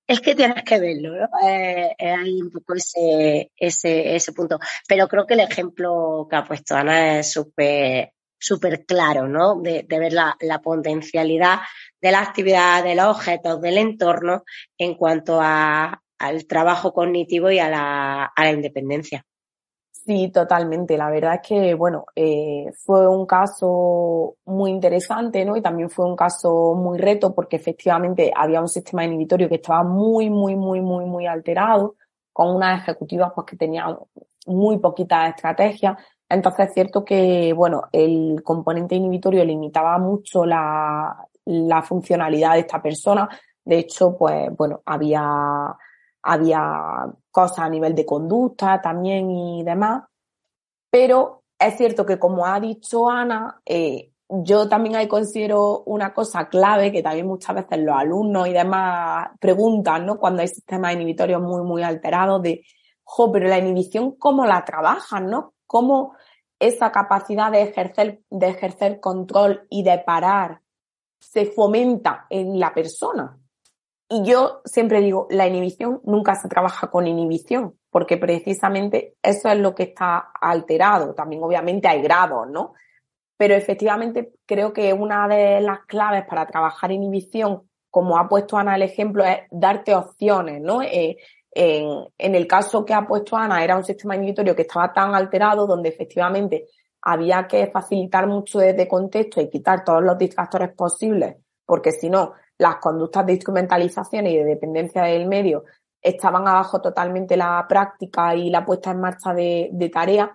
es que tienes que verlo, ¿no? Eh, hay un poco ese, ese, ese punto. Pero creo que el ejemplo que ha puesto Ana es súper súper claro, ¿no? De, de ver la, la, potencialidad de la actividad, de los objetos, del entorno en cuanto a, al trabajo cognitivo y a la, a la independencia. Sí, totalmente. La verdad es que, bueno, eh, fue un caso muy interesante, ¿no? Y también fue un caso muy reto porque efectivamente había un sistema inhibitorio que estaba muy, muy, muy, muy, muy alterado, con unas ejecutivas pues que tenían muy poquitas estrategias. Entonces es cierto que, bueno, el componente inhibitorio limitaba mucho la, la funcionalidad de esta persona. De hecho, pues, bueno, había había cosas a nivel de conducta también y demás. Pero es cierto que, como ha dicho Ana, eh, yo también considero una cosa clave que también muchas veces los alumnos y demás preguntan, ¿no? Cuando hay sistemas inhibitorios muy, muy alterados de, jo, pero la inhibición, ¿cómo la trabajan, no? ¿Cómo esa capacidad de ejercer, de ejercer control y de parar se fomenta en la persona? Y yo siempre digo, la inhibición nunca se trabaja con inhibición, porque precisamente eso es lo que está alterado. También obviamente hay grados, ¿no? Pero efectivamente creo que una de las claves para trabajar inhibición, como ha puesto Ana el ejemplo, es darte opciones, ¿no? Eh, en, en el caso que ha puesto Ana, era un sistema inhibitorio que estaba tan alterado, donde efectivamente había que facilitar mucho desde contexto y quitar todos los distractores posibles, porque si no, las conductas de instrumentalización y de dependencia del medio estaban abajo totalmente la práctica y la puesta en marcha de, de tareas,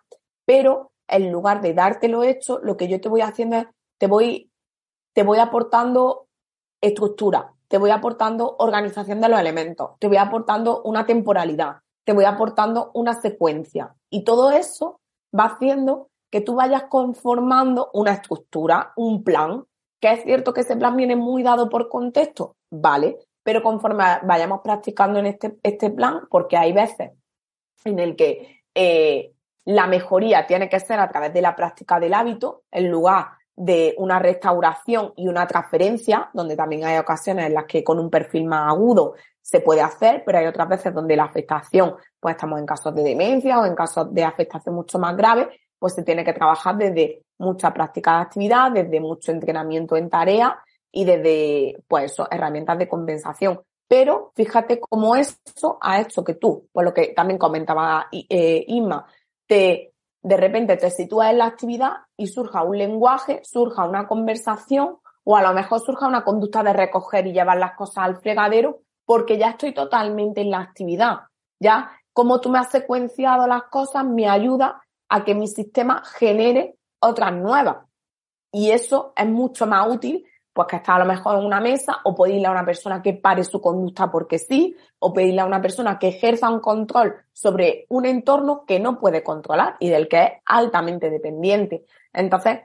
pero en lugar de dártelo hecho, lo que yo te voy haciendo es, te voy, te voy aportando estructura, te voy aportando organización de los elementos, te voy aportando una temporalidad, te voy aportando una secuencia. Y todo eso va haciendo que tú vayas conformando una estructura, un plan, que es cierto que ese plan viene muy dado por contexto, vale, pero conforme vayamos practicando en este, este plan, porque hay veces en el que eh, la mejoría tiene que ser a través de la práctica del hábito, en lugar de una restauración y una transferencia, donde también hay ocasiones en las que con un perfil más agudo se puede hacer, pero hay otras veces donde la afectación, pues estamos en casos de demencia o en casos de afectación mucho más grave, pues se tiene que trabajar desde mucha práctica de actividad, desde mucho entrenamiento en tarea y desde, pues eso, herramientas de compensación. Pero fíjate cómo eso ha hecho que tú, por lo que también comentaba eh, Inma, te, de repente te sitúas en la actividad y surja un lenguaje, surja una conversación o a lo mejor surja una conducta de recoger y llevar las cosas al fregadero porque ya estoy totalmente en la actividad. Ya como tú me has secuenciado las cosas me ayuda a que mi sistema genere otras nuevas. Y eso es mucho más útil pues que está a lo mejor en una mesa o pedirle a una persona que pare su conducta porque sí, o pedirle a una persona que ejerza un control sobre un entorno que no puede controlar y del que es altamente dependiente. Entonces,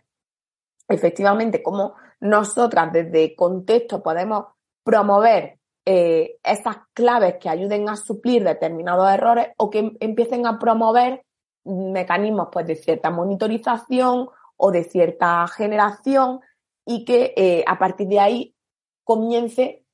efectivamente, como nosotras desde contexto podemos promover eh, esas claves que ayuden a suplir determinados errores o que empiecen a promover mecanismos pues, de cierta monitorización o de cierta generación y que eh, a partir de ahí comience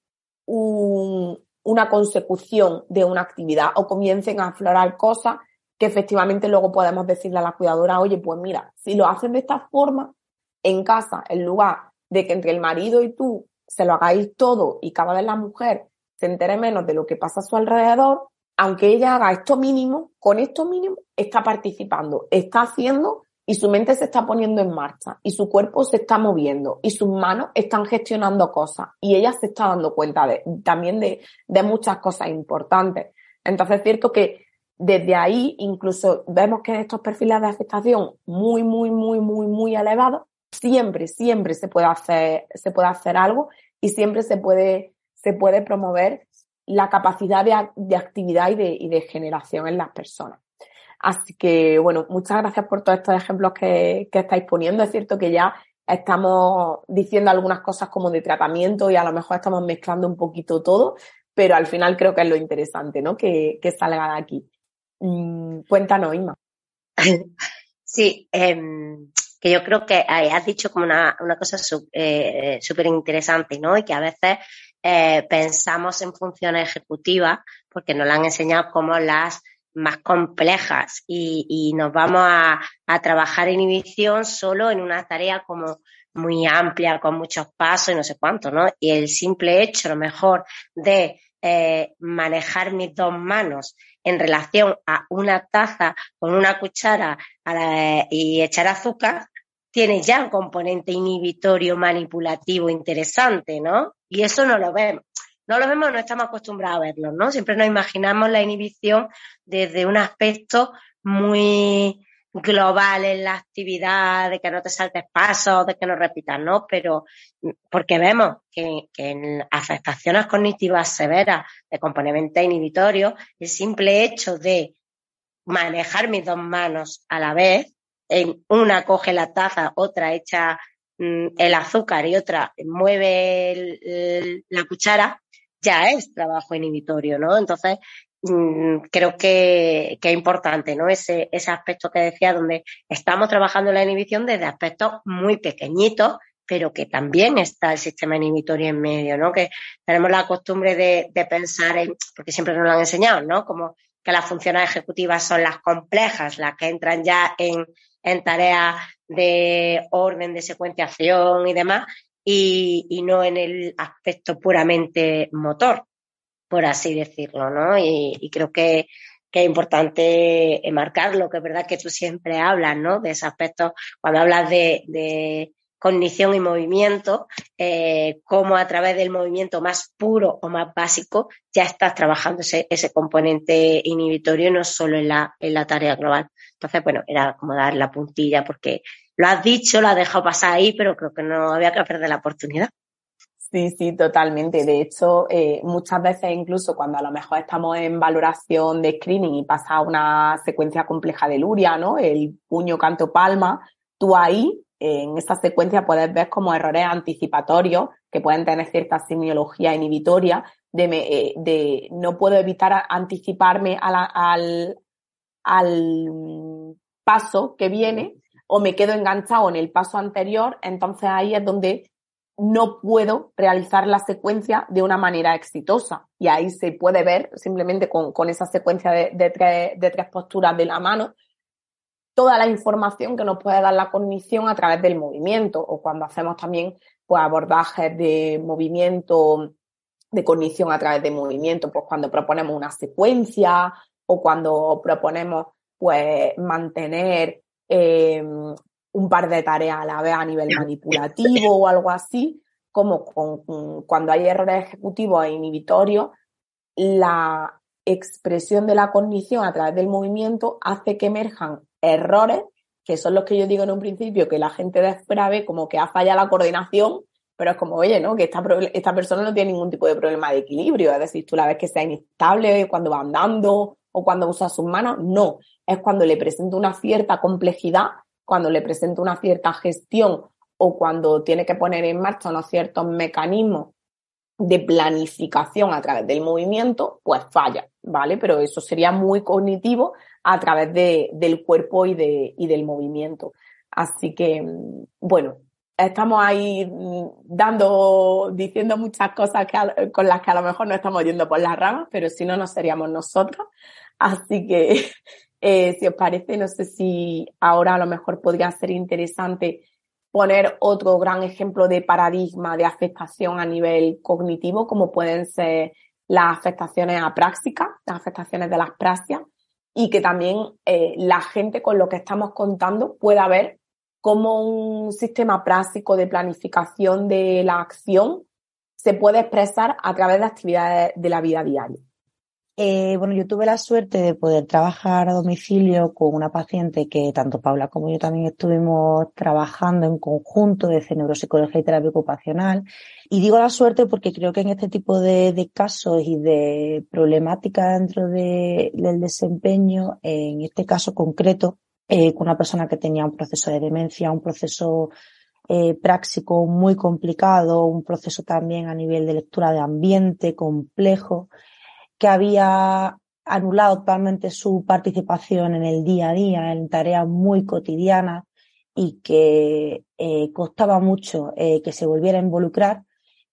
una consecución de una actividad o comiencen a aflorar cosas que efectivamente luego podemos decirle a la cuidadora, oye, pues mira, si lo hacen de esta forma en casa, en lugar de que entre el marido y tú se lo hagáis todo y cada vez la mujer se entere menos de lo que pasa a su alrededor, aunque ella haga esto mínimo, con esto mínimo está participando, está haciendo y su mente se está poniendo en marcha y su cuerpo se está moviendo y sus manos están gestionando cosas y ella se está dando cuenta de, también de, de muchas cosas importantes. Entonces es cierto que desde ahí incluso vemos que estos perfiles de aceptación muy, muy, muy, muy, muy elevados, siempre, siempre se puede hacer, se puede hacer algo y siempre se puede, se puede promover la capacidad de, de actividad y de, y de generación en las personas. Así que, bueno, muchas gracias por todos estos ejemplos que, estáis poniendo. Es cierto que ya estamos diciendo algunas cosas como de tratamiento y a lo mejor estamos mezclando un poquito todo, pero al final creo que es lo interesante, ¿no? Que, salga de aquí. Mm, cuéntanos, Inma. Sí, em, que yo creo que has dicho como una, cosa súper eh, interesante, ¿no? Y que a veces eh, pensamos en funciones ejecutivas porque nos la han enseñado como las más complejas y, nos vamos a, trabajar inhibición solo en una tarea como muy amplia, con muchos pasos y no sé cuánto, ¿no? Y el simple hecho, a lo mejor, de eh, manejar mis dos manos en relación a una taza con una cuchara y echar azúcar, tiene ya un componente inhibitorio manipulativo interesante, ¿no? Y eso no lo vemos no lo vemos, no estamos acostumbrados a verlo, ¿no? Siempre nos imaginamos la inhibición desde un aspecto muy global en la actividad, de que no te saltes pasos, de que no repitas, ¿no? Pero porque vemos que, en afectaciones cognitivas severas de componente inhibitorio, el simple hecho de manejar mis dos manos a la vez, en una coge la taza, otra echa mm, el azúcar y otra mueve la cuchara, ya es trabajo inhibitorio, ¿no? Entonces, mm, creo que, es importante, ¿no? Ese, ese aspecto que decía, donde estamos trabajando la inhibición desde aspectos muy pequeñitos, pero que también está el sistema inhibitorio en medio, ¿no? Que tenemos la costumbre de, de pensar en, porque siempre nos lo han enseñado, ¿no? Como que las funciones ejecutivas son las complejas, las que entran ya en, en tareas de orden, de secuenciación y demás, y, no en el aspecto puramente motor, por así decirlo, ¿no? Y, creo que, es importante marcarlo, que es verdad que tú siempre hablas, ¿no? De ese aspecto, cuando hablas de, cognición y movimiento, eh, cómo a través del movimiento más puro o más básico ya estás trabajando ese, ese componente inhibitorio, no solo en la, en la tarea global. Entonces, bueno, era como dar la puntilla porque lo has dicho, lo has dejado pasar ahí, pero creo que no había que perder la oportunidad. Sí, sí, totalmente. De hecho, eh, muchas veces incluso cuando a lo mejor estamos en valoración de screening y pasa una secuencia compleja de Luria, ¿no? El puño, canto, palma, tú ahí, en esa secuencia puedes ver como errores anticipatorios que pueden tener cierta semiología inhibitoria de, eh, de no puedo evitar anticiparme al, al paso que viene o me quedo enganchado en el paso anterior, entonces ahí es donde no puedo realizar la secuencia de una manera exitosa. Y ahí se puede ver simplemente con, con esa secuencia de, tres, tres posturas de la mano toda la información que nos puede dar la cognición a través del movimiento o cuando hacemos también pues abordajes de movimiento de cognición a través de movimiento, pues cuando proponemos una secuencia o cuando proponemos pues mantener eh, un par de tareas a la vez a nivel manipulativo o algo así, como con, cuando hay errores ejecutivos e inhibitorios, la expresión de la cognición a través del movimiento hace que emerjan errores, que son los que yo digo en un principio, que la gente de fuera ve como que ha fallado la coordinación, pero es como, oye, ¿no? Que esta, esta persona no tiene ningún tipo de problema de equilibrio, es decir, tú la ves que sea inestable cuando va andando o cuando usa sus manos, no, es cuando le presenta una cierta complejidad cuando le presento una cierta gestión o cuando tiene que poner en marcha unos ciertos mecanismos de planificación a través del movimiento, pues falla, ¿vale? Pero eso sería muy cognitivo a través de, del cuerpo y, de, y del movimiento. Así que, bueno, estamos ahí dando, diciendo muchas cosas que con las que a lo mejor no estamos yendo por las ramas, pero si no, no seríamos nosotros. Así que eh, si os parece, no sé si ahora a lo mejor podría ser interesante poner otro gran ejemplo de paradigma de afectación a nivel cognitivo, como pueden ser las afectaciones apráxicas, las afectaciones de las praxias, y que también eh, la gente con lo que estamos contando pueda ver cómo un sistema práctico de planificación de la acción se puede expresar a través de actividades de la vida diaria. Eh, bueno, yo tuve la suerte de poder trabajar a domicilio con una paciente que tanto Paula como yo también estuvimos trabajando en conjunto de neuropsicología y terapia ocupacional. Y digo la suerte porque creo que en este tipo de, casos y de problemática dentro del desempeño, en este caso concreto, eh, con una persona que tenía un proceso de demencia, un proceso eh, práctico muy complicado, un proceso también a nivel de lectura de ambiente complejo, que había anulado totalmente su participación en el día a día, en tareas muy cotidianas y que eh, costaba mucho eh, que se volviera a involucrar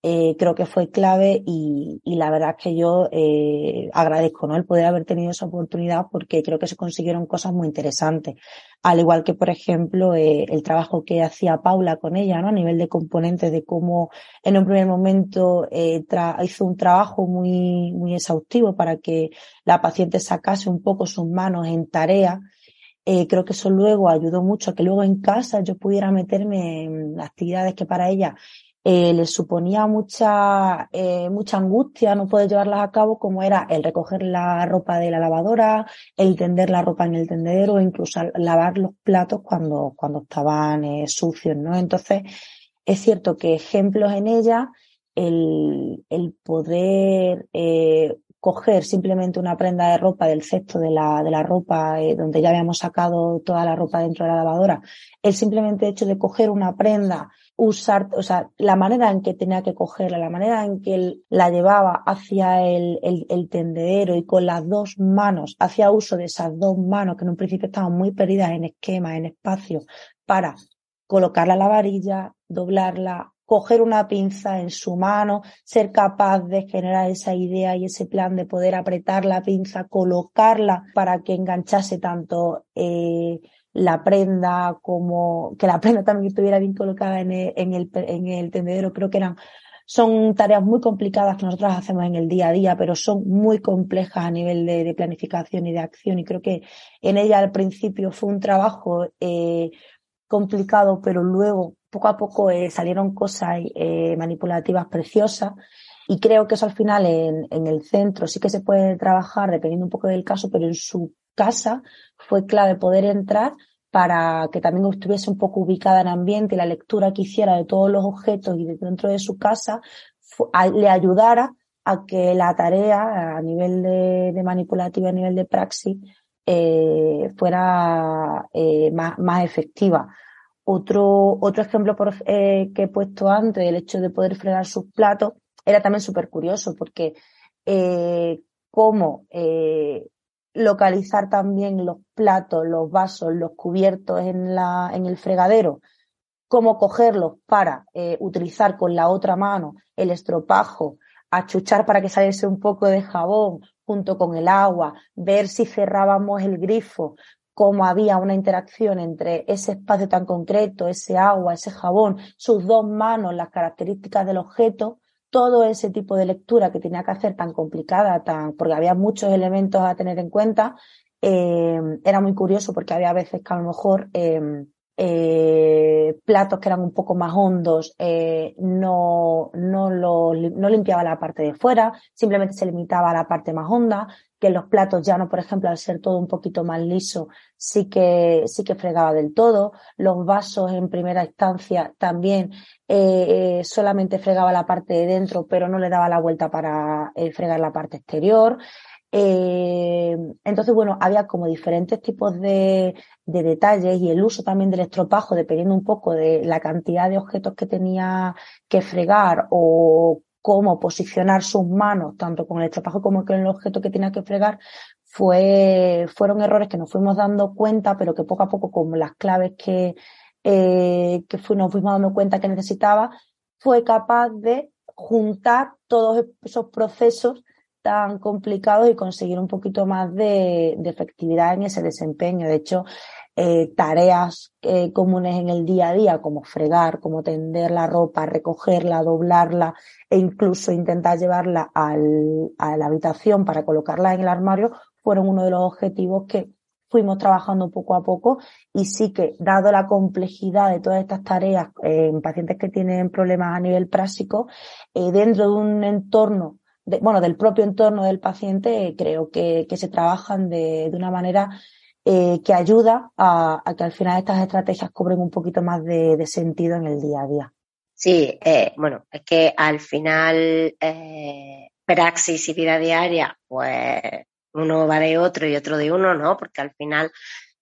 eh, creo que fue clave y, y, la verdad es que yo eh, agradezco ¿no? el poder haber tenido esa oportunidad porque creo que se consiguieron cosas muy interesantes. Al igual que, por ejemplo, eh, el trabajo que hacía Paula con ella, ¿no? A nivel de componentes, de cómo en un primer momento eh, hizo un trabajo muy, muy exhaustivo para que la paciente sacase un poco sus manos en tarea. Eh, creo que eso luego ayudó mucho a que luego en casa yo pudiera meterme en actividades que para ella eh, les suponía mucha, eh, mucha angustia no poder llevarlas a cabo, como era el recoger la ropa de la lavadora, el tender la ropa en el tendedero incluso lavar los platos cuando, cuando estaban eh, sucios, ¿no? Entonces, es cierto que ejemplos en ella, el, el poder eh, coger simplemente una prenda de ropa del cesto de la, de la ropa eh, donde ya habíamos sacado toda la ropa dentro de la lavadora, el simplemente hecho de coger una prenda usar, o sea, la manera en que tenía que cogerla, la manera en que él la llevaba hacia el, el, tendedero y con las dos manos, hacía uso de esas dos manos que en un principio estaban muy perdidas en esquema, en espacio, para colocarla la varilla, doblarla, coger una pinza en su mano, ser capaz de generar esa idea y ese plan de poder apretar la pinza, colocarla para que enganchase tanto eh, la prenda, como que la prenda también estuviera bien colocada en el, en el, en el tendedero, creo que eran son tareas muy complicadas que nosotros hacemos en el día a día, pero son muy complejas a nivel de, planificación y de acción. Y creo que en ella al principio fue un trabajo eh, complicado, pero luego poco a poco eh, salieron cosas eh, manipulativas preciosas. Y creo que eso al final en, en el centro sí que se puede trabajar dependiendo un poco del caso, pero en su casa fue clave poder entrar para que también estuviese un poco ubicada en ambiente y la lectura que hiciera de todos los objetos y dentro de su casa le ayudara a que la tarea a nivel de, manipulativa, a nivel de praxis, eh, fuera eh, más, más efectiva. Otro, otro ejemplo eh, que he puesto antes, el hecho de poder fregar sus platos, era también súper curioso porque eh, cómo eh, localizar también los platos, los vasos, los cubiertos en, la, en el fregadero, cómo cogerlos para eh, utilizar con la otra mano el estropajo, achuchar para que saliese un poco de jabón junto con el agua, ver si cerrábamos el grifo, cómo había una interacción entre ese espacio tan concreto, ese agua, ese jabón, sus dos manos, las características del objeto, todo ese tipo de lectura que tenía que hacer tan complicada, tan, porque había muchos elementos a tener en cuenta, eh, era muy curioso porque había veces que a lo mejor eh, eh, platos que eran un poco más hondos, eh, no, no, lo, no limpiaba la parte de fuera, simplemente se limitaba a la parte más honda, que los platos ya no, por ejemplo, al ser todo un poquito más liso, sí que, sí que fregaba del todo. Los vasos en primera instancia también eh, solamente fregaba la parte de dentro, pero no le daba la vuelta para fregar la parte exterior. Eh, entonces, bueno, había como diferentes tipos de, de, detalles y el uso también del estropajo, dependiendo un poco de la cantidad de objetos que tenía que fregar o cómo posicionar sus manos, tanto con el estropajo como con el objeto que tenía que fregar, fue, fueron errores que nos fuimos dando cuenta, pero que poco a poco, como las claves que, eh, que nos fuimos dando cuenta que necesitaba, fue capaz de juntar todos esos procesos tan complicados y conseguir un poquito más de, efectividad en ese desempeño. De hecho, eh, tareas eh, comunes en el día a día, como fregar, como tender la ropa, recogerla, doblarla e incluso intentar llevarla al, a la habitación para colocarla en el armario, fueron uno de los objetivos que fuimos trabajando poco a poco y sí que, dado la complejidad de todas estas tareas eh, en pacientes que tienen problemas a nivel práctico, dentro de un entorno bueno, del propio entorno del paciente, creo que, que se trabajan de, de una manera eh, que ayuda a, a, que al final estas estrategias cobren un poquito más de, de sentido en el día a día. Sí, eh, bueno, es que al final eh, praxis y vida diaria, pues uno va de otro y otro de uno, ¿no? Porque al final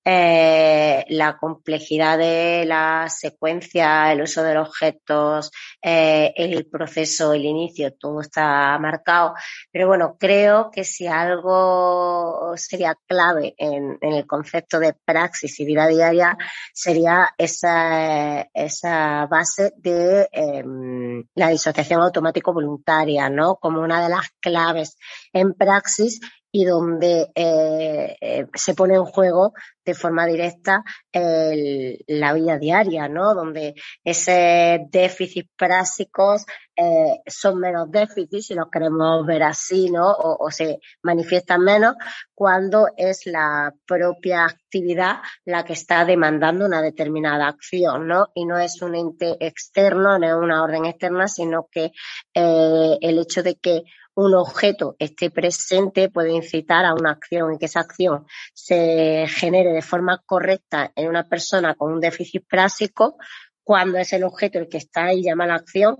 eh, la complejidad de la secuencia, el uso de los objetos, eh, el proceso, el inicio, todo está marcado. Pero bueno, creo que si algo sería clave en, el concepto de praxis y vida diaria, sería esa, esa base de em, la disociación automático voluntaria, ¿no? Como una de las claves en praxis y donde eh, eh, se pone en juego de forma directa la vida diaria, ¿no? Donde ese déficit prácticos eh, son menos déficits, si los queremos ver así, ¿no? O, se manifiestan menos cuando es la propia actividad la que está demandando una determinada acción, ¿no? Y no es un ente externo, no es una orden externa, sino que el hecho de que un objeto esté presente puede incitar a una acción y que esa acción se genere de forma correcta en una persona con un déficit práctico cuando es el objeto el que está ahí llama la acción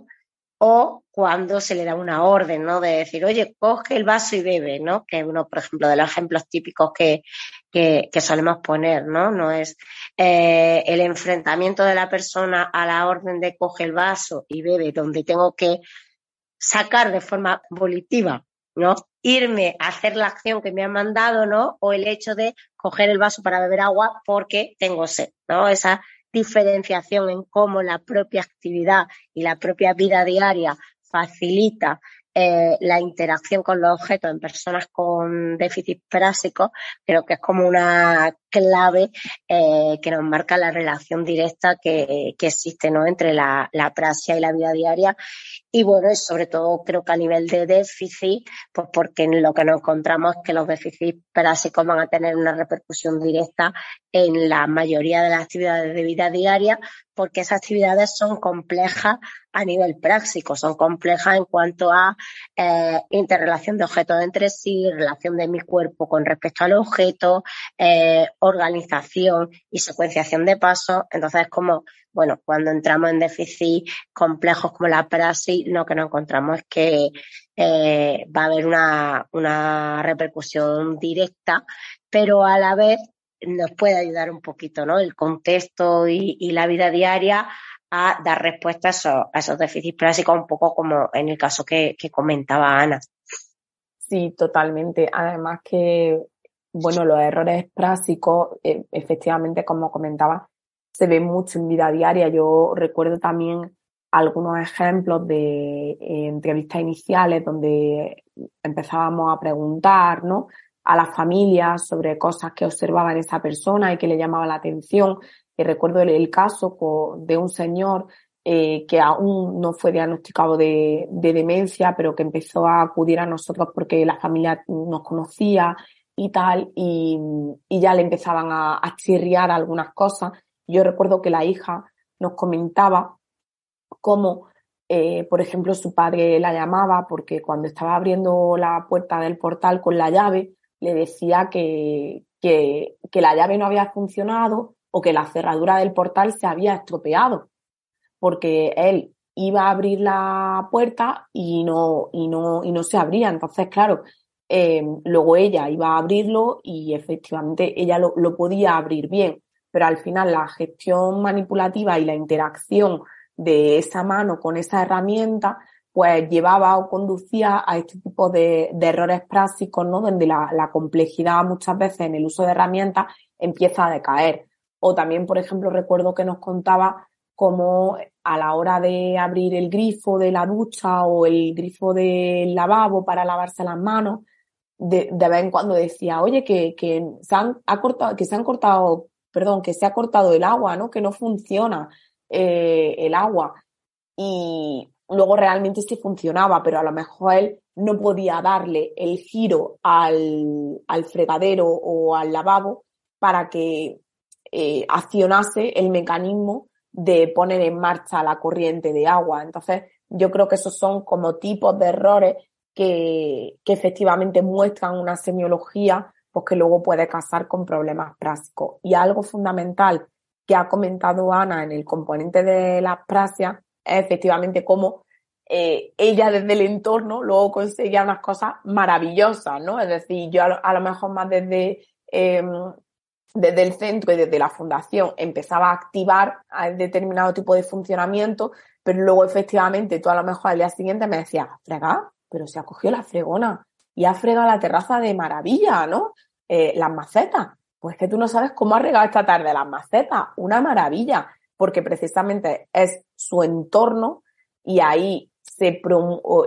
o cuando se le da una orden, ¿no? De decir, oye, coge el vaso y bebe, ¿no? Que es uno, por ejemplo, de los ejemplos típicos que, que, solemos poner, ¿no? No es eh, el enfrentamiento de la persona a la orden de coge el vaso y bebe, donde tengo que sacar de forma volitiva, ¿no? Irme a hacer la acción que me han mandado, ¿no? O el hecho de coger el vaso para beber agua porque tengo sed, ¿no? Esa diferenciación en cómo la propia actividad y la propia vida diaria facilita eh, la interacción con los objetos en personas con déficit prásico, creo que es como una clave eh, que nos marca la relación directa que, que existe ¿no? entre la, la prasia y la vida diaria. Y bueno, sobre todo creo que a nivel de déficit, pues porque lo que nos encontramos es que los déficits prásicos van a tener una repercusión directa en la mayoría de las actividades de vida diaria, porque esas actividades son complejas a nivel práctico, son complejas en cuanto a eh, interrelación de objetos entre sí, relación de mi cuerpo con respecto al objeto, eh, organización y secuenciación de pasos. Entonces, como, bueno, cuando entramos en déficit complejos como la praxis, lo que nos encontramos es que eh, va a haber una, una repercusión directa, pero a la vez nos puede ayudar un poquito, ¿no? El contexto y, la vida diaria a dar respuesta a esos, a esos déficits prácticos, un poco como en el caso que, que comentaba Ana. Sí, totalmente. Además que, bueno, los errores prácticos, eh, efectivamente, como comentaba, se ven mucho en vida diaria. Yo recuerdo también algunos ejemplos de eh, entrevistas iniciales donde empezábamos a preguntar, ¿no? a las familias sobre cosas que observaban esa persona y que le llamaba la atención. Y recuerdo el, caso de un señor eh, que aún no fue diagnosticado de, demencia, pero que empezó a acudir a nosotros porque la familia nos conocía y tal, y, ya le empezaban a, a chirriar algunas cosas. Yo recuerdo que la hija nos comentaba cómo, eh, por ejemplo, su padre la llamaba porque cuando estaba abriendo la puerta del portal con la llave, le decía que, que, que la llave no había funcionado o que la cerradura del portal se había estropeado, porque él iba a abrir la puerta y no, y no, y no se abría. Entonces, claro, eh, luego ella iba a abrirlo y efectivamente ella lo, podía abrir bien, pero al final la gestión manipulativa y la interacción de esa mano con esa herramienta pues llevaba o conducía a este tipo de, de errores prácticos, ¿no? Donde la, la, complejidad muchas veces en el uso de herramientas empieza a decaer. O también, por ejemplo, recuerdo que nos contaba cómo a la hora de abrir el grifo de la ducha o el grifo del lavabo para lavarse las manos, de, vez en cuando decía, oye, que, que se han, ha cortado, que se han cortado, perdón, que se ha cortado el agua, ¿no? Que no funciona eh, el agua. Y, luego realmente sí funcionaba, pero a lo mejor él no podía darle el giro al, al fregadero o al lavabo para que eh, accionase el mecanismo de poner en marcha la corriente de agua. Entonces, yo creo que esos son como tipos de errores que, que efectivamente muestran una semiología pues que luego puede casar con problemas prácticos. Y algo fundamental que ha comentado Ana en el componente de la prasia efectivamente cómo eh, ella desde el entorno luego conseguía unas cosas maravillosas, ¿no? Es decir, yo a lo, mejor más desde, eh, desde el centro y desde la fundación empezaba a activar determinado tipo de funcionamiento, pero luego efectivamente tú a lo mejor al día siguiente me decías, frega, pero se ha cogido la fregona y ha fregado la terraza de maravilla, ¿no? Eh, las macetas. Pues que tú no sabes cómo ha regado esta tarde las macetas. Una maravilla porque precisamente es su entorno y ahí se,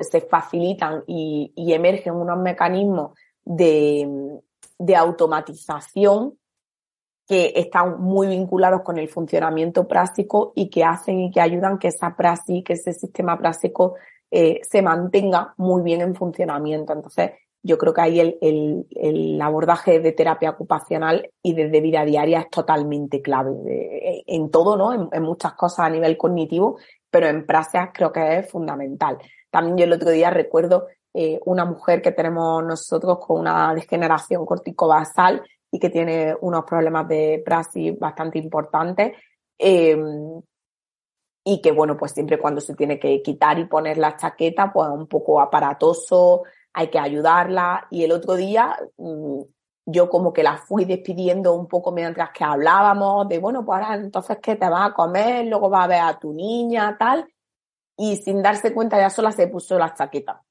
se facilitan y, emergen unos mecanismos de, de automatización que están muy vinculados con el funcionamiento práctico y que hacen y que ayudan que esa práctica, que ese sistema práctico eh, se mantenga muy bien en funcionamiento. Entonces, yo creo que ahí el, el, el, abordaje de terapia ocupacional y de vida diaria es totalmente clave en todo, ¿no? En, en, muchas cosas a nivel cognitivo, pero en prácticas creo que es fundamental. También yo el otro día recuerdo eh, una mujer que tenemos nosotros con una degeneración corticobasal y que tiene unos problemas de praxis bastante importantes. Eh, y que bueno, pues siempre cuando se tiene que quitar y poner la chaqueta, pues un poco aparatoso, hay que ayudarla. Y el otro día mm, yo como que la fui despidiendo un poco mientras que hablábamos de, bueno, pues ahora entonces que te vas a comer, luego vas a ver a tu niña, tal. Y sin darse cuenta ya sola se puso la chaqueta.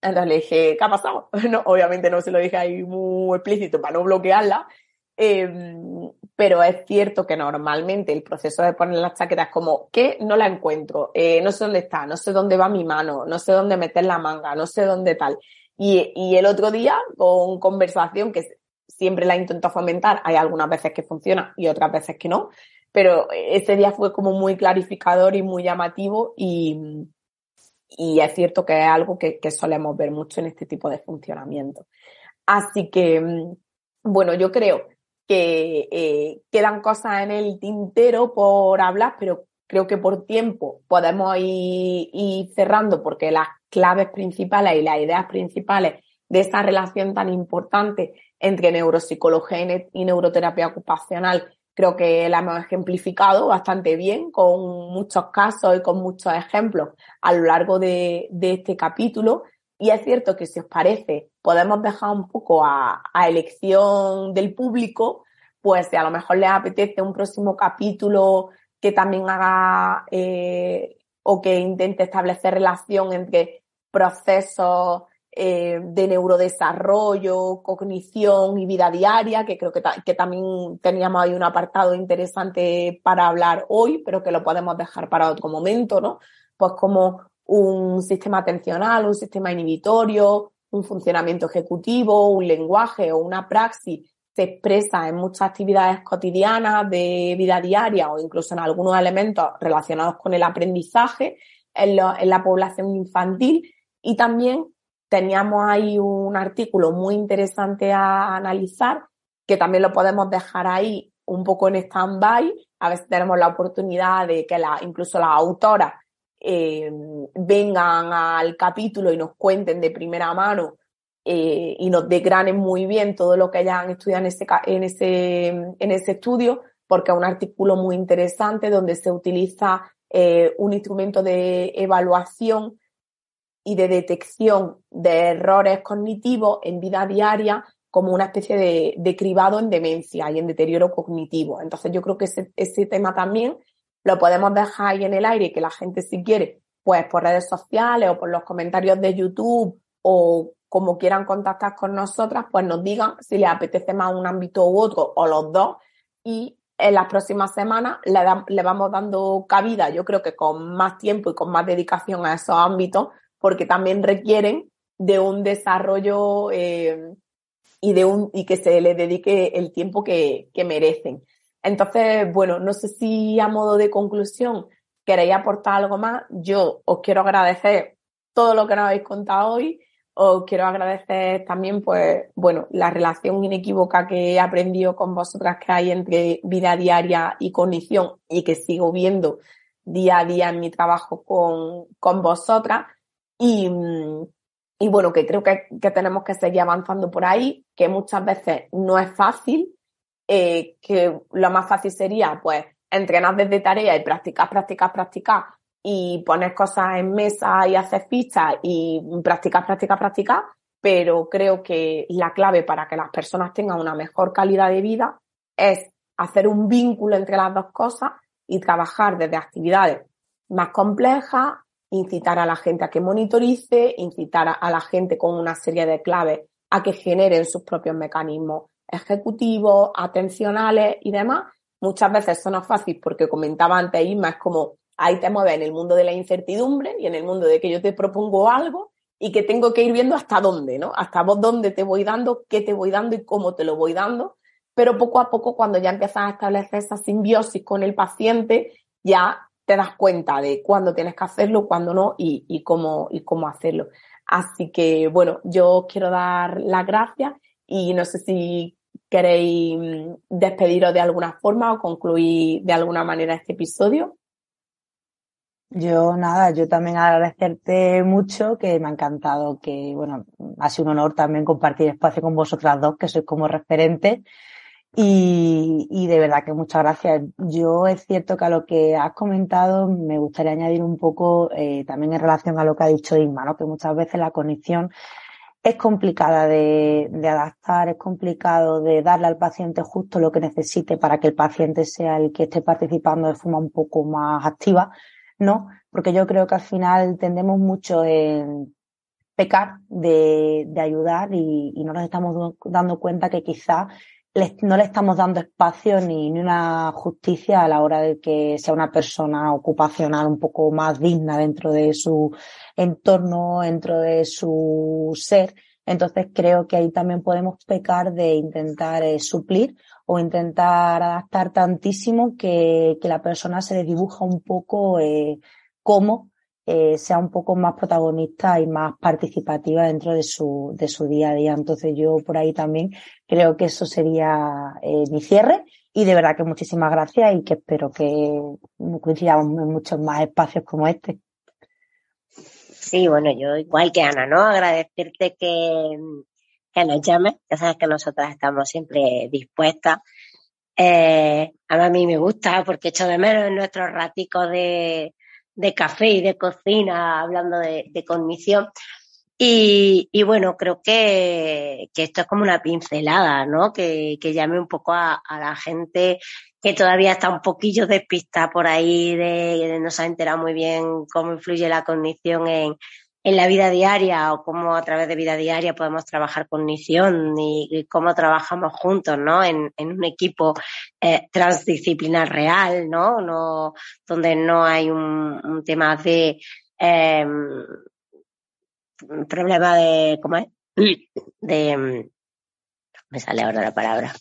Entonces le dije, ¿qué ha pasado? No, obviamente no se lo dije ahí muy explícito para no bloquearla. Eh, pero es cierto que normalmente el proceso de poner la chaqueta es como que no la encuentro, eh, no sé dónde está, no sé dónde va mi mano, no sé dónde meter la manga, no sé dónde tal. Y, y el otro día, con conversación que siempre la intento fomentar, hay algunas veces que funciona y otras veces que no, pero ese día fue como muy clarificador y muy llamativo y, y es cierto que es algo que, que solemos ver mucho en este tipo de funcionamiento. Así que, mm, bueno, yo creo que eh, quedan cosas en el tintero por hablar, pero creo que por tiempo podemos ir, ir, cerrando porque las claves principales y las ideas principales de esta relación tan importante entre neuropsicología y neuroterapia ocupacional, creo que la hemos ejemplificado bastante bien con muchos casos y con muchos ejemplos a lo largo de, este capítulo. Y es cierto que si os parece, podemos dejar un poco a, elección del público, pues si a lo mejor les apetece un próximo capítulo que también haga eh, o que intente establecer relación entre procesos eh, de neurodesarrollo, cognición y vida diaria, que creo que, que, también teníamos ahí un apartado interesante para hablar hoy, pero que lo podemos dejar para otro momento, ¿no? Pues como un sistema atencional, un sistema inhibitorio, un funcionamiento ejecutivo, un lenguaje o una praxis se expresa en muchas actividades cotidianas de vida diaria o incluso en algunos elementos relacionados con el aprendizaje en, la población infantil. Y también teníamos ahí un artículo muy interesante a analizar, que también lo podemos dejar ahí un poco en stand-by, a ver tenemos la oportunidad de que la, incluso las autoras eh, vengan al capítulo y nos cuenten de primera mano eh, y nos degranen muy bien todo lo que han estudiado en ese, en ese, en ese estudio, porque es un artículo muy interesante donde se utiliza eh, un instrumento de evaluación y de detección de errores cognitivos en vida diaria como una especie de, cribado en demencia y en deterioro cognitivo. Entonces yo creo que ese, tema también lo podemos dejar ahí en el aire y que la gente si quiere, pues por redes sociales o por los comentarios de YouTube o como quieran contactar con nosotras, pues nos digan si les apetece más un ámbito u otro o los dos y en las próximas semanas le, le vamos dando cabida, yo creo que con más tiempo y con más dedicación a esos ámbitos, porque también requieren de un desarrollo eh, y de un y que se les dedique el tiempo que, que merecen. Entonces, bueno, no sé si a modo de conclusión queréis aportar algo más. Yo os quiero agradecer todo lo que nos habéis contado hoy. Os quiero agradecer también, pues, bueno, la relación inequívoca que he aprendido con vosotras que hay entre vida diaria y cognición y que sigo viendo día a día en mi trabajo con, con vosotras. Y, y bueno, que creo que, que, tenemos que seguir avanzando por ahí, que muchas veces no es fácil, eh, que lo más fácil sería pues entrenar desde tarea y practicar, practicar, practicar y poner cosas en mesa y hacer fichas y practicar, practicar, practicar, pero creo que la clave para que las personas tengan una mejor calidad de vida es hacer un vínculo entre las dos cosas y trabajar desde actividades más complejas, incitar a la gente a que monitorice, incitar a la gente con una serie de claves a que generen sus propios mecanismos ejecutivos, atencionales y demás. Muchas veces eso no es fácil porque comentaba antes Isma, es como ahí te mueves en el mundo de la incertidumbre y en el mundo de que yo te propongo algo y que tengo que ir viendo hasta dónde, ¿no? Hasta vos dónde te voy dando, qué te voy dando y cómo te lo voy dando. Pero poco a poco, cuando ya empiezas a establecer esa simbiosis con el paciente, ya te das cuenta de cuándo tienes que hacerlo, cuándo no y, y, cómo, y cómo hacerlo. Así que, bueno, yo quiero dar las gracias y no sé si queréis mm, despediros de alguna forma o concluir de alguna manera este episodio. Yo nada, yo también agradecerte mucho, que me ha encantado, que bueno, ha sido un honor también compartir espacio con vosotras dos, que sois como referentes y, y, de verdad que muchas gracias. Yo es cierto que a lo que has comentado me gustaría añadir un poco eh, también en relación a lo que ha dicho Isma, ¿no? que muchas veces la conexión es complicada de, adaptar, es complicado de darle al paciente justo lo que necesite para que el paciente sea el que esté participando de forma un poco más activa, ¿no? Porque yo creo que al final tendemos mucho en pecar de, ayudar y, y no nos estamos dando cuenta que quizá no le estamos dando espacio ni, ni, una justicia a la hora de que sea una persona ocupacional un poco más digna dentro de su entorno, dentro de su ser. Entonces creo que ahí también podemos pecar de intentar eh, suplir o intentar adaptar tantísimo que, que la persona se dibuja un poco eh, como eh, sea un poco más protagonista y más participativa dentro de su, de su día a día. Entonces yo por ahí también creo que eso sería eh, mi cierre y de verdad que muchísimas gracias y que espero que coincidamos en muchos más espacios como este. Sí, bueno, yo igual que Ana, ¿no? Agradecerte que, que nos llames. Ya sabes que nosotras estamos siempre dispuestas. Eh, a mí me gusta porque echo de menos en nuestros raticos de, de café y de cocina hablando de, de cognición. Y, bueno, creo que, que, esto es como una pincelada, ¿no? Que, que llame un poco a, la gente que todavía está un poquillo despistada por ahí, de, de no se ha enterado muy bien cómo influye la cognición en, en la vida diaria o cómo a través de vida diaria podemos trabajar cognición y, y cómo trabajamos juntos, ¿no? En, en un equipo eh, transdisciplinar real, ¿no? no donde no hay un, un tema de eh, problema de, ¿cómo es? De, me sale ahora la palabra,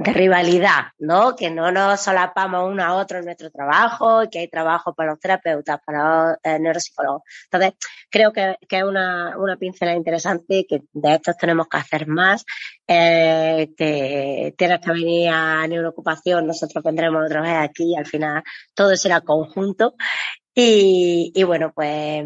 de rivalidad, ¿no? Que no nos solapamos uno a otro en nuestro trabajo, que hay trabajo para los terapeutas, para los eh, neuropsicólogos. Entonces, creo que, que es una, una pincelada interesante que de estos tenemos que hacer más. Eh, tienes que venir a neuroocupación, nosotros vendremos otra vez aquí y al final todo será conjunto. Y, y bueno, pues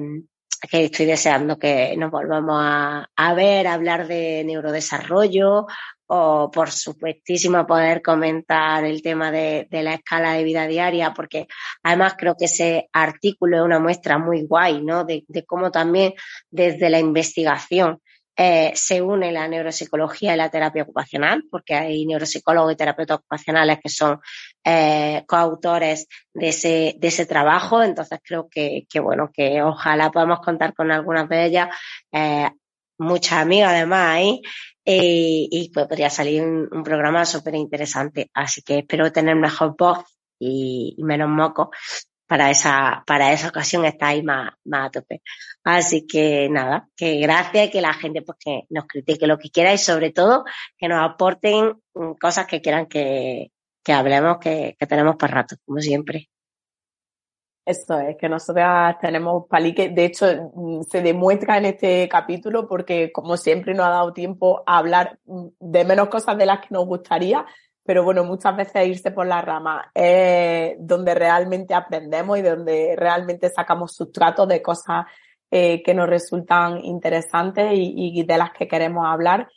que estoy deseando que nos volvamos a, a ver, a hablar de neurodesarrollo o por supuestísimo poder comentar el tema de, de, la escala de vida diaria, porque además creo que ese artículo es una muestra muy guay, ¿no? De, de cómo también desde la investigación eh, se une la neuropsicología y la terapia ocupacional, porque hay neuropsicólogos y terapeutas ocupacionales que son eh, coautores de ese, de ese trabajo. Entonces creo que, que, bueno, que ojalá podamos contar con algunas de ellas. Eh, muchas amigas además ahí eh, y pues podría salir un, un programa súper interesante. Así que espero tener mejor voz y, y menos moco para esa, para esa ocasión está ahí más, más a tope. Así que nada, que gracias, que la gente pues que nos critique lo que quiera y sobre todo que nos aporten cosas que quieran que, que hablemos, que, que tenemos por rato, como siempre. Eso es, que nosotras tenemos palique. De hecho, se demuestra en este capítulo porque, como siempre, nos ha dado tiempo a hablar de menos cosas de las que nos gustaría, pero bueno, muchas veces irse por la rama es donde realmente aprendemos y donde realmente sacamos sustratos de cosas eh, que nos resultan interesantes y, y, de las que queremos hablar.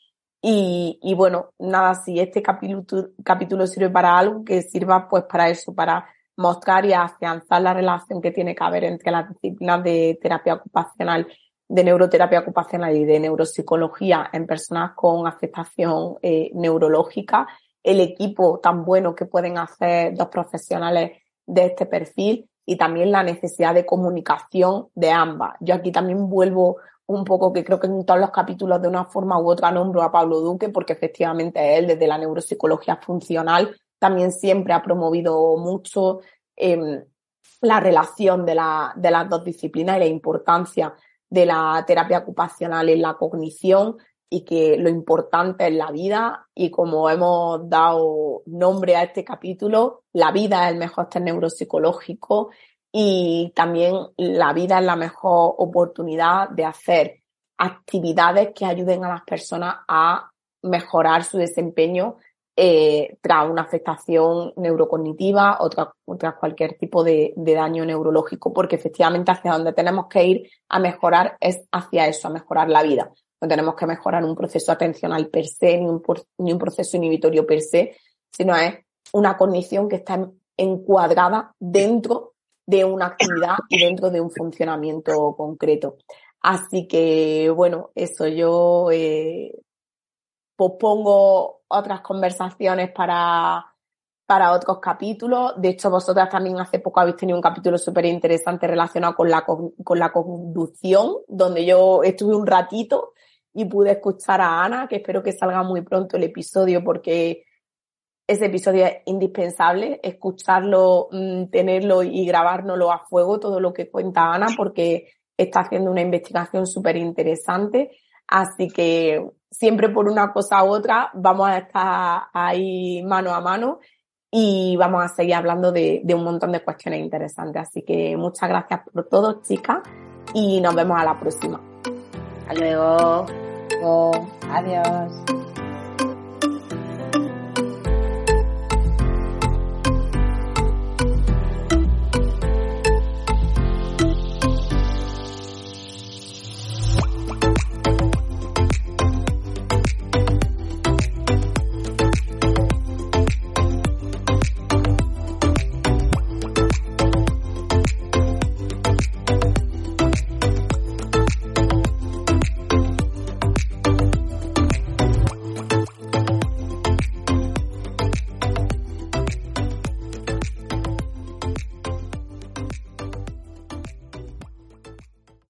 Y, y bueno, nada, si este capítulo, capítulo sirve para algo, que sirva pues para eso, para mostrar y afianzar la relación que tiene que haber entre las disciplinas de terapia ocupacional, de neuroterapia ocupacional y de neuropsicología en personas con afectación eh, neurológica el equipo tan bueno que pueden hacer dos profesionales de este perfil y también la necesidad de comunicación de ambas. Yo aquí también vuelvo un poco que creo que en todos los capítulos de una forma u otra nombro a Pablo Duque porque efectivamente él desde la neuropsicología funcional también siempre ha promovido mucho eh, la relación de, la, de las dos disciplinas y la importancia de la terapia ocupacional en la cognición y que lo importante es la vida. Y como hemos dado nombre a este capítulo, la vida es el mejor test neuropsicológico y también la vida es la mejor oportunidad de hacer actividades que ayuden a las personas a mejorar su desempeño eh, tras una afectación neurocognitiva o tras, cualquier tipo de, daño neurológico, porque efectivamente hacia donde tenemos que ir a mejorar es hacia eso, a mejorar la vida no tenemos que mejorar un proceso atencional per se, ni un, proceso inhibitorio per se, sino es una cognición que está encuadrada dentro de una actividad y dentro de un funcionamiento concreto. Así que, bueno, eso yo eh, pospongo otras conversaciones para, para otros capítulos. De hecho, vosotras también hace poco habéis tenido un capítulo súper interesante relacionado con la, con la conducción, donde yo estuve un ratito y pude escuchar a Ana, que espero que salga muy pronto el episodio porque ese episodio es indispensable, escucharlo, mm, tenerlo y grabárnoslo a fuego, todo lo que cuenta Ana, porque está haciendo una investigación súper interesante. Así que siempre por una cosa u otra vamos a estar ahí mano a mano y vamos a seguir hablando de, de un montón de cuestiones interesantes. Así que muchas gracias por todo, chicas, y nos vemos a la próxima. Hasta luego. Adiós.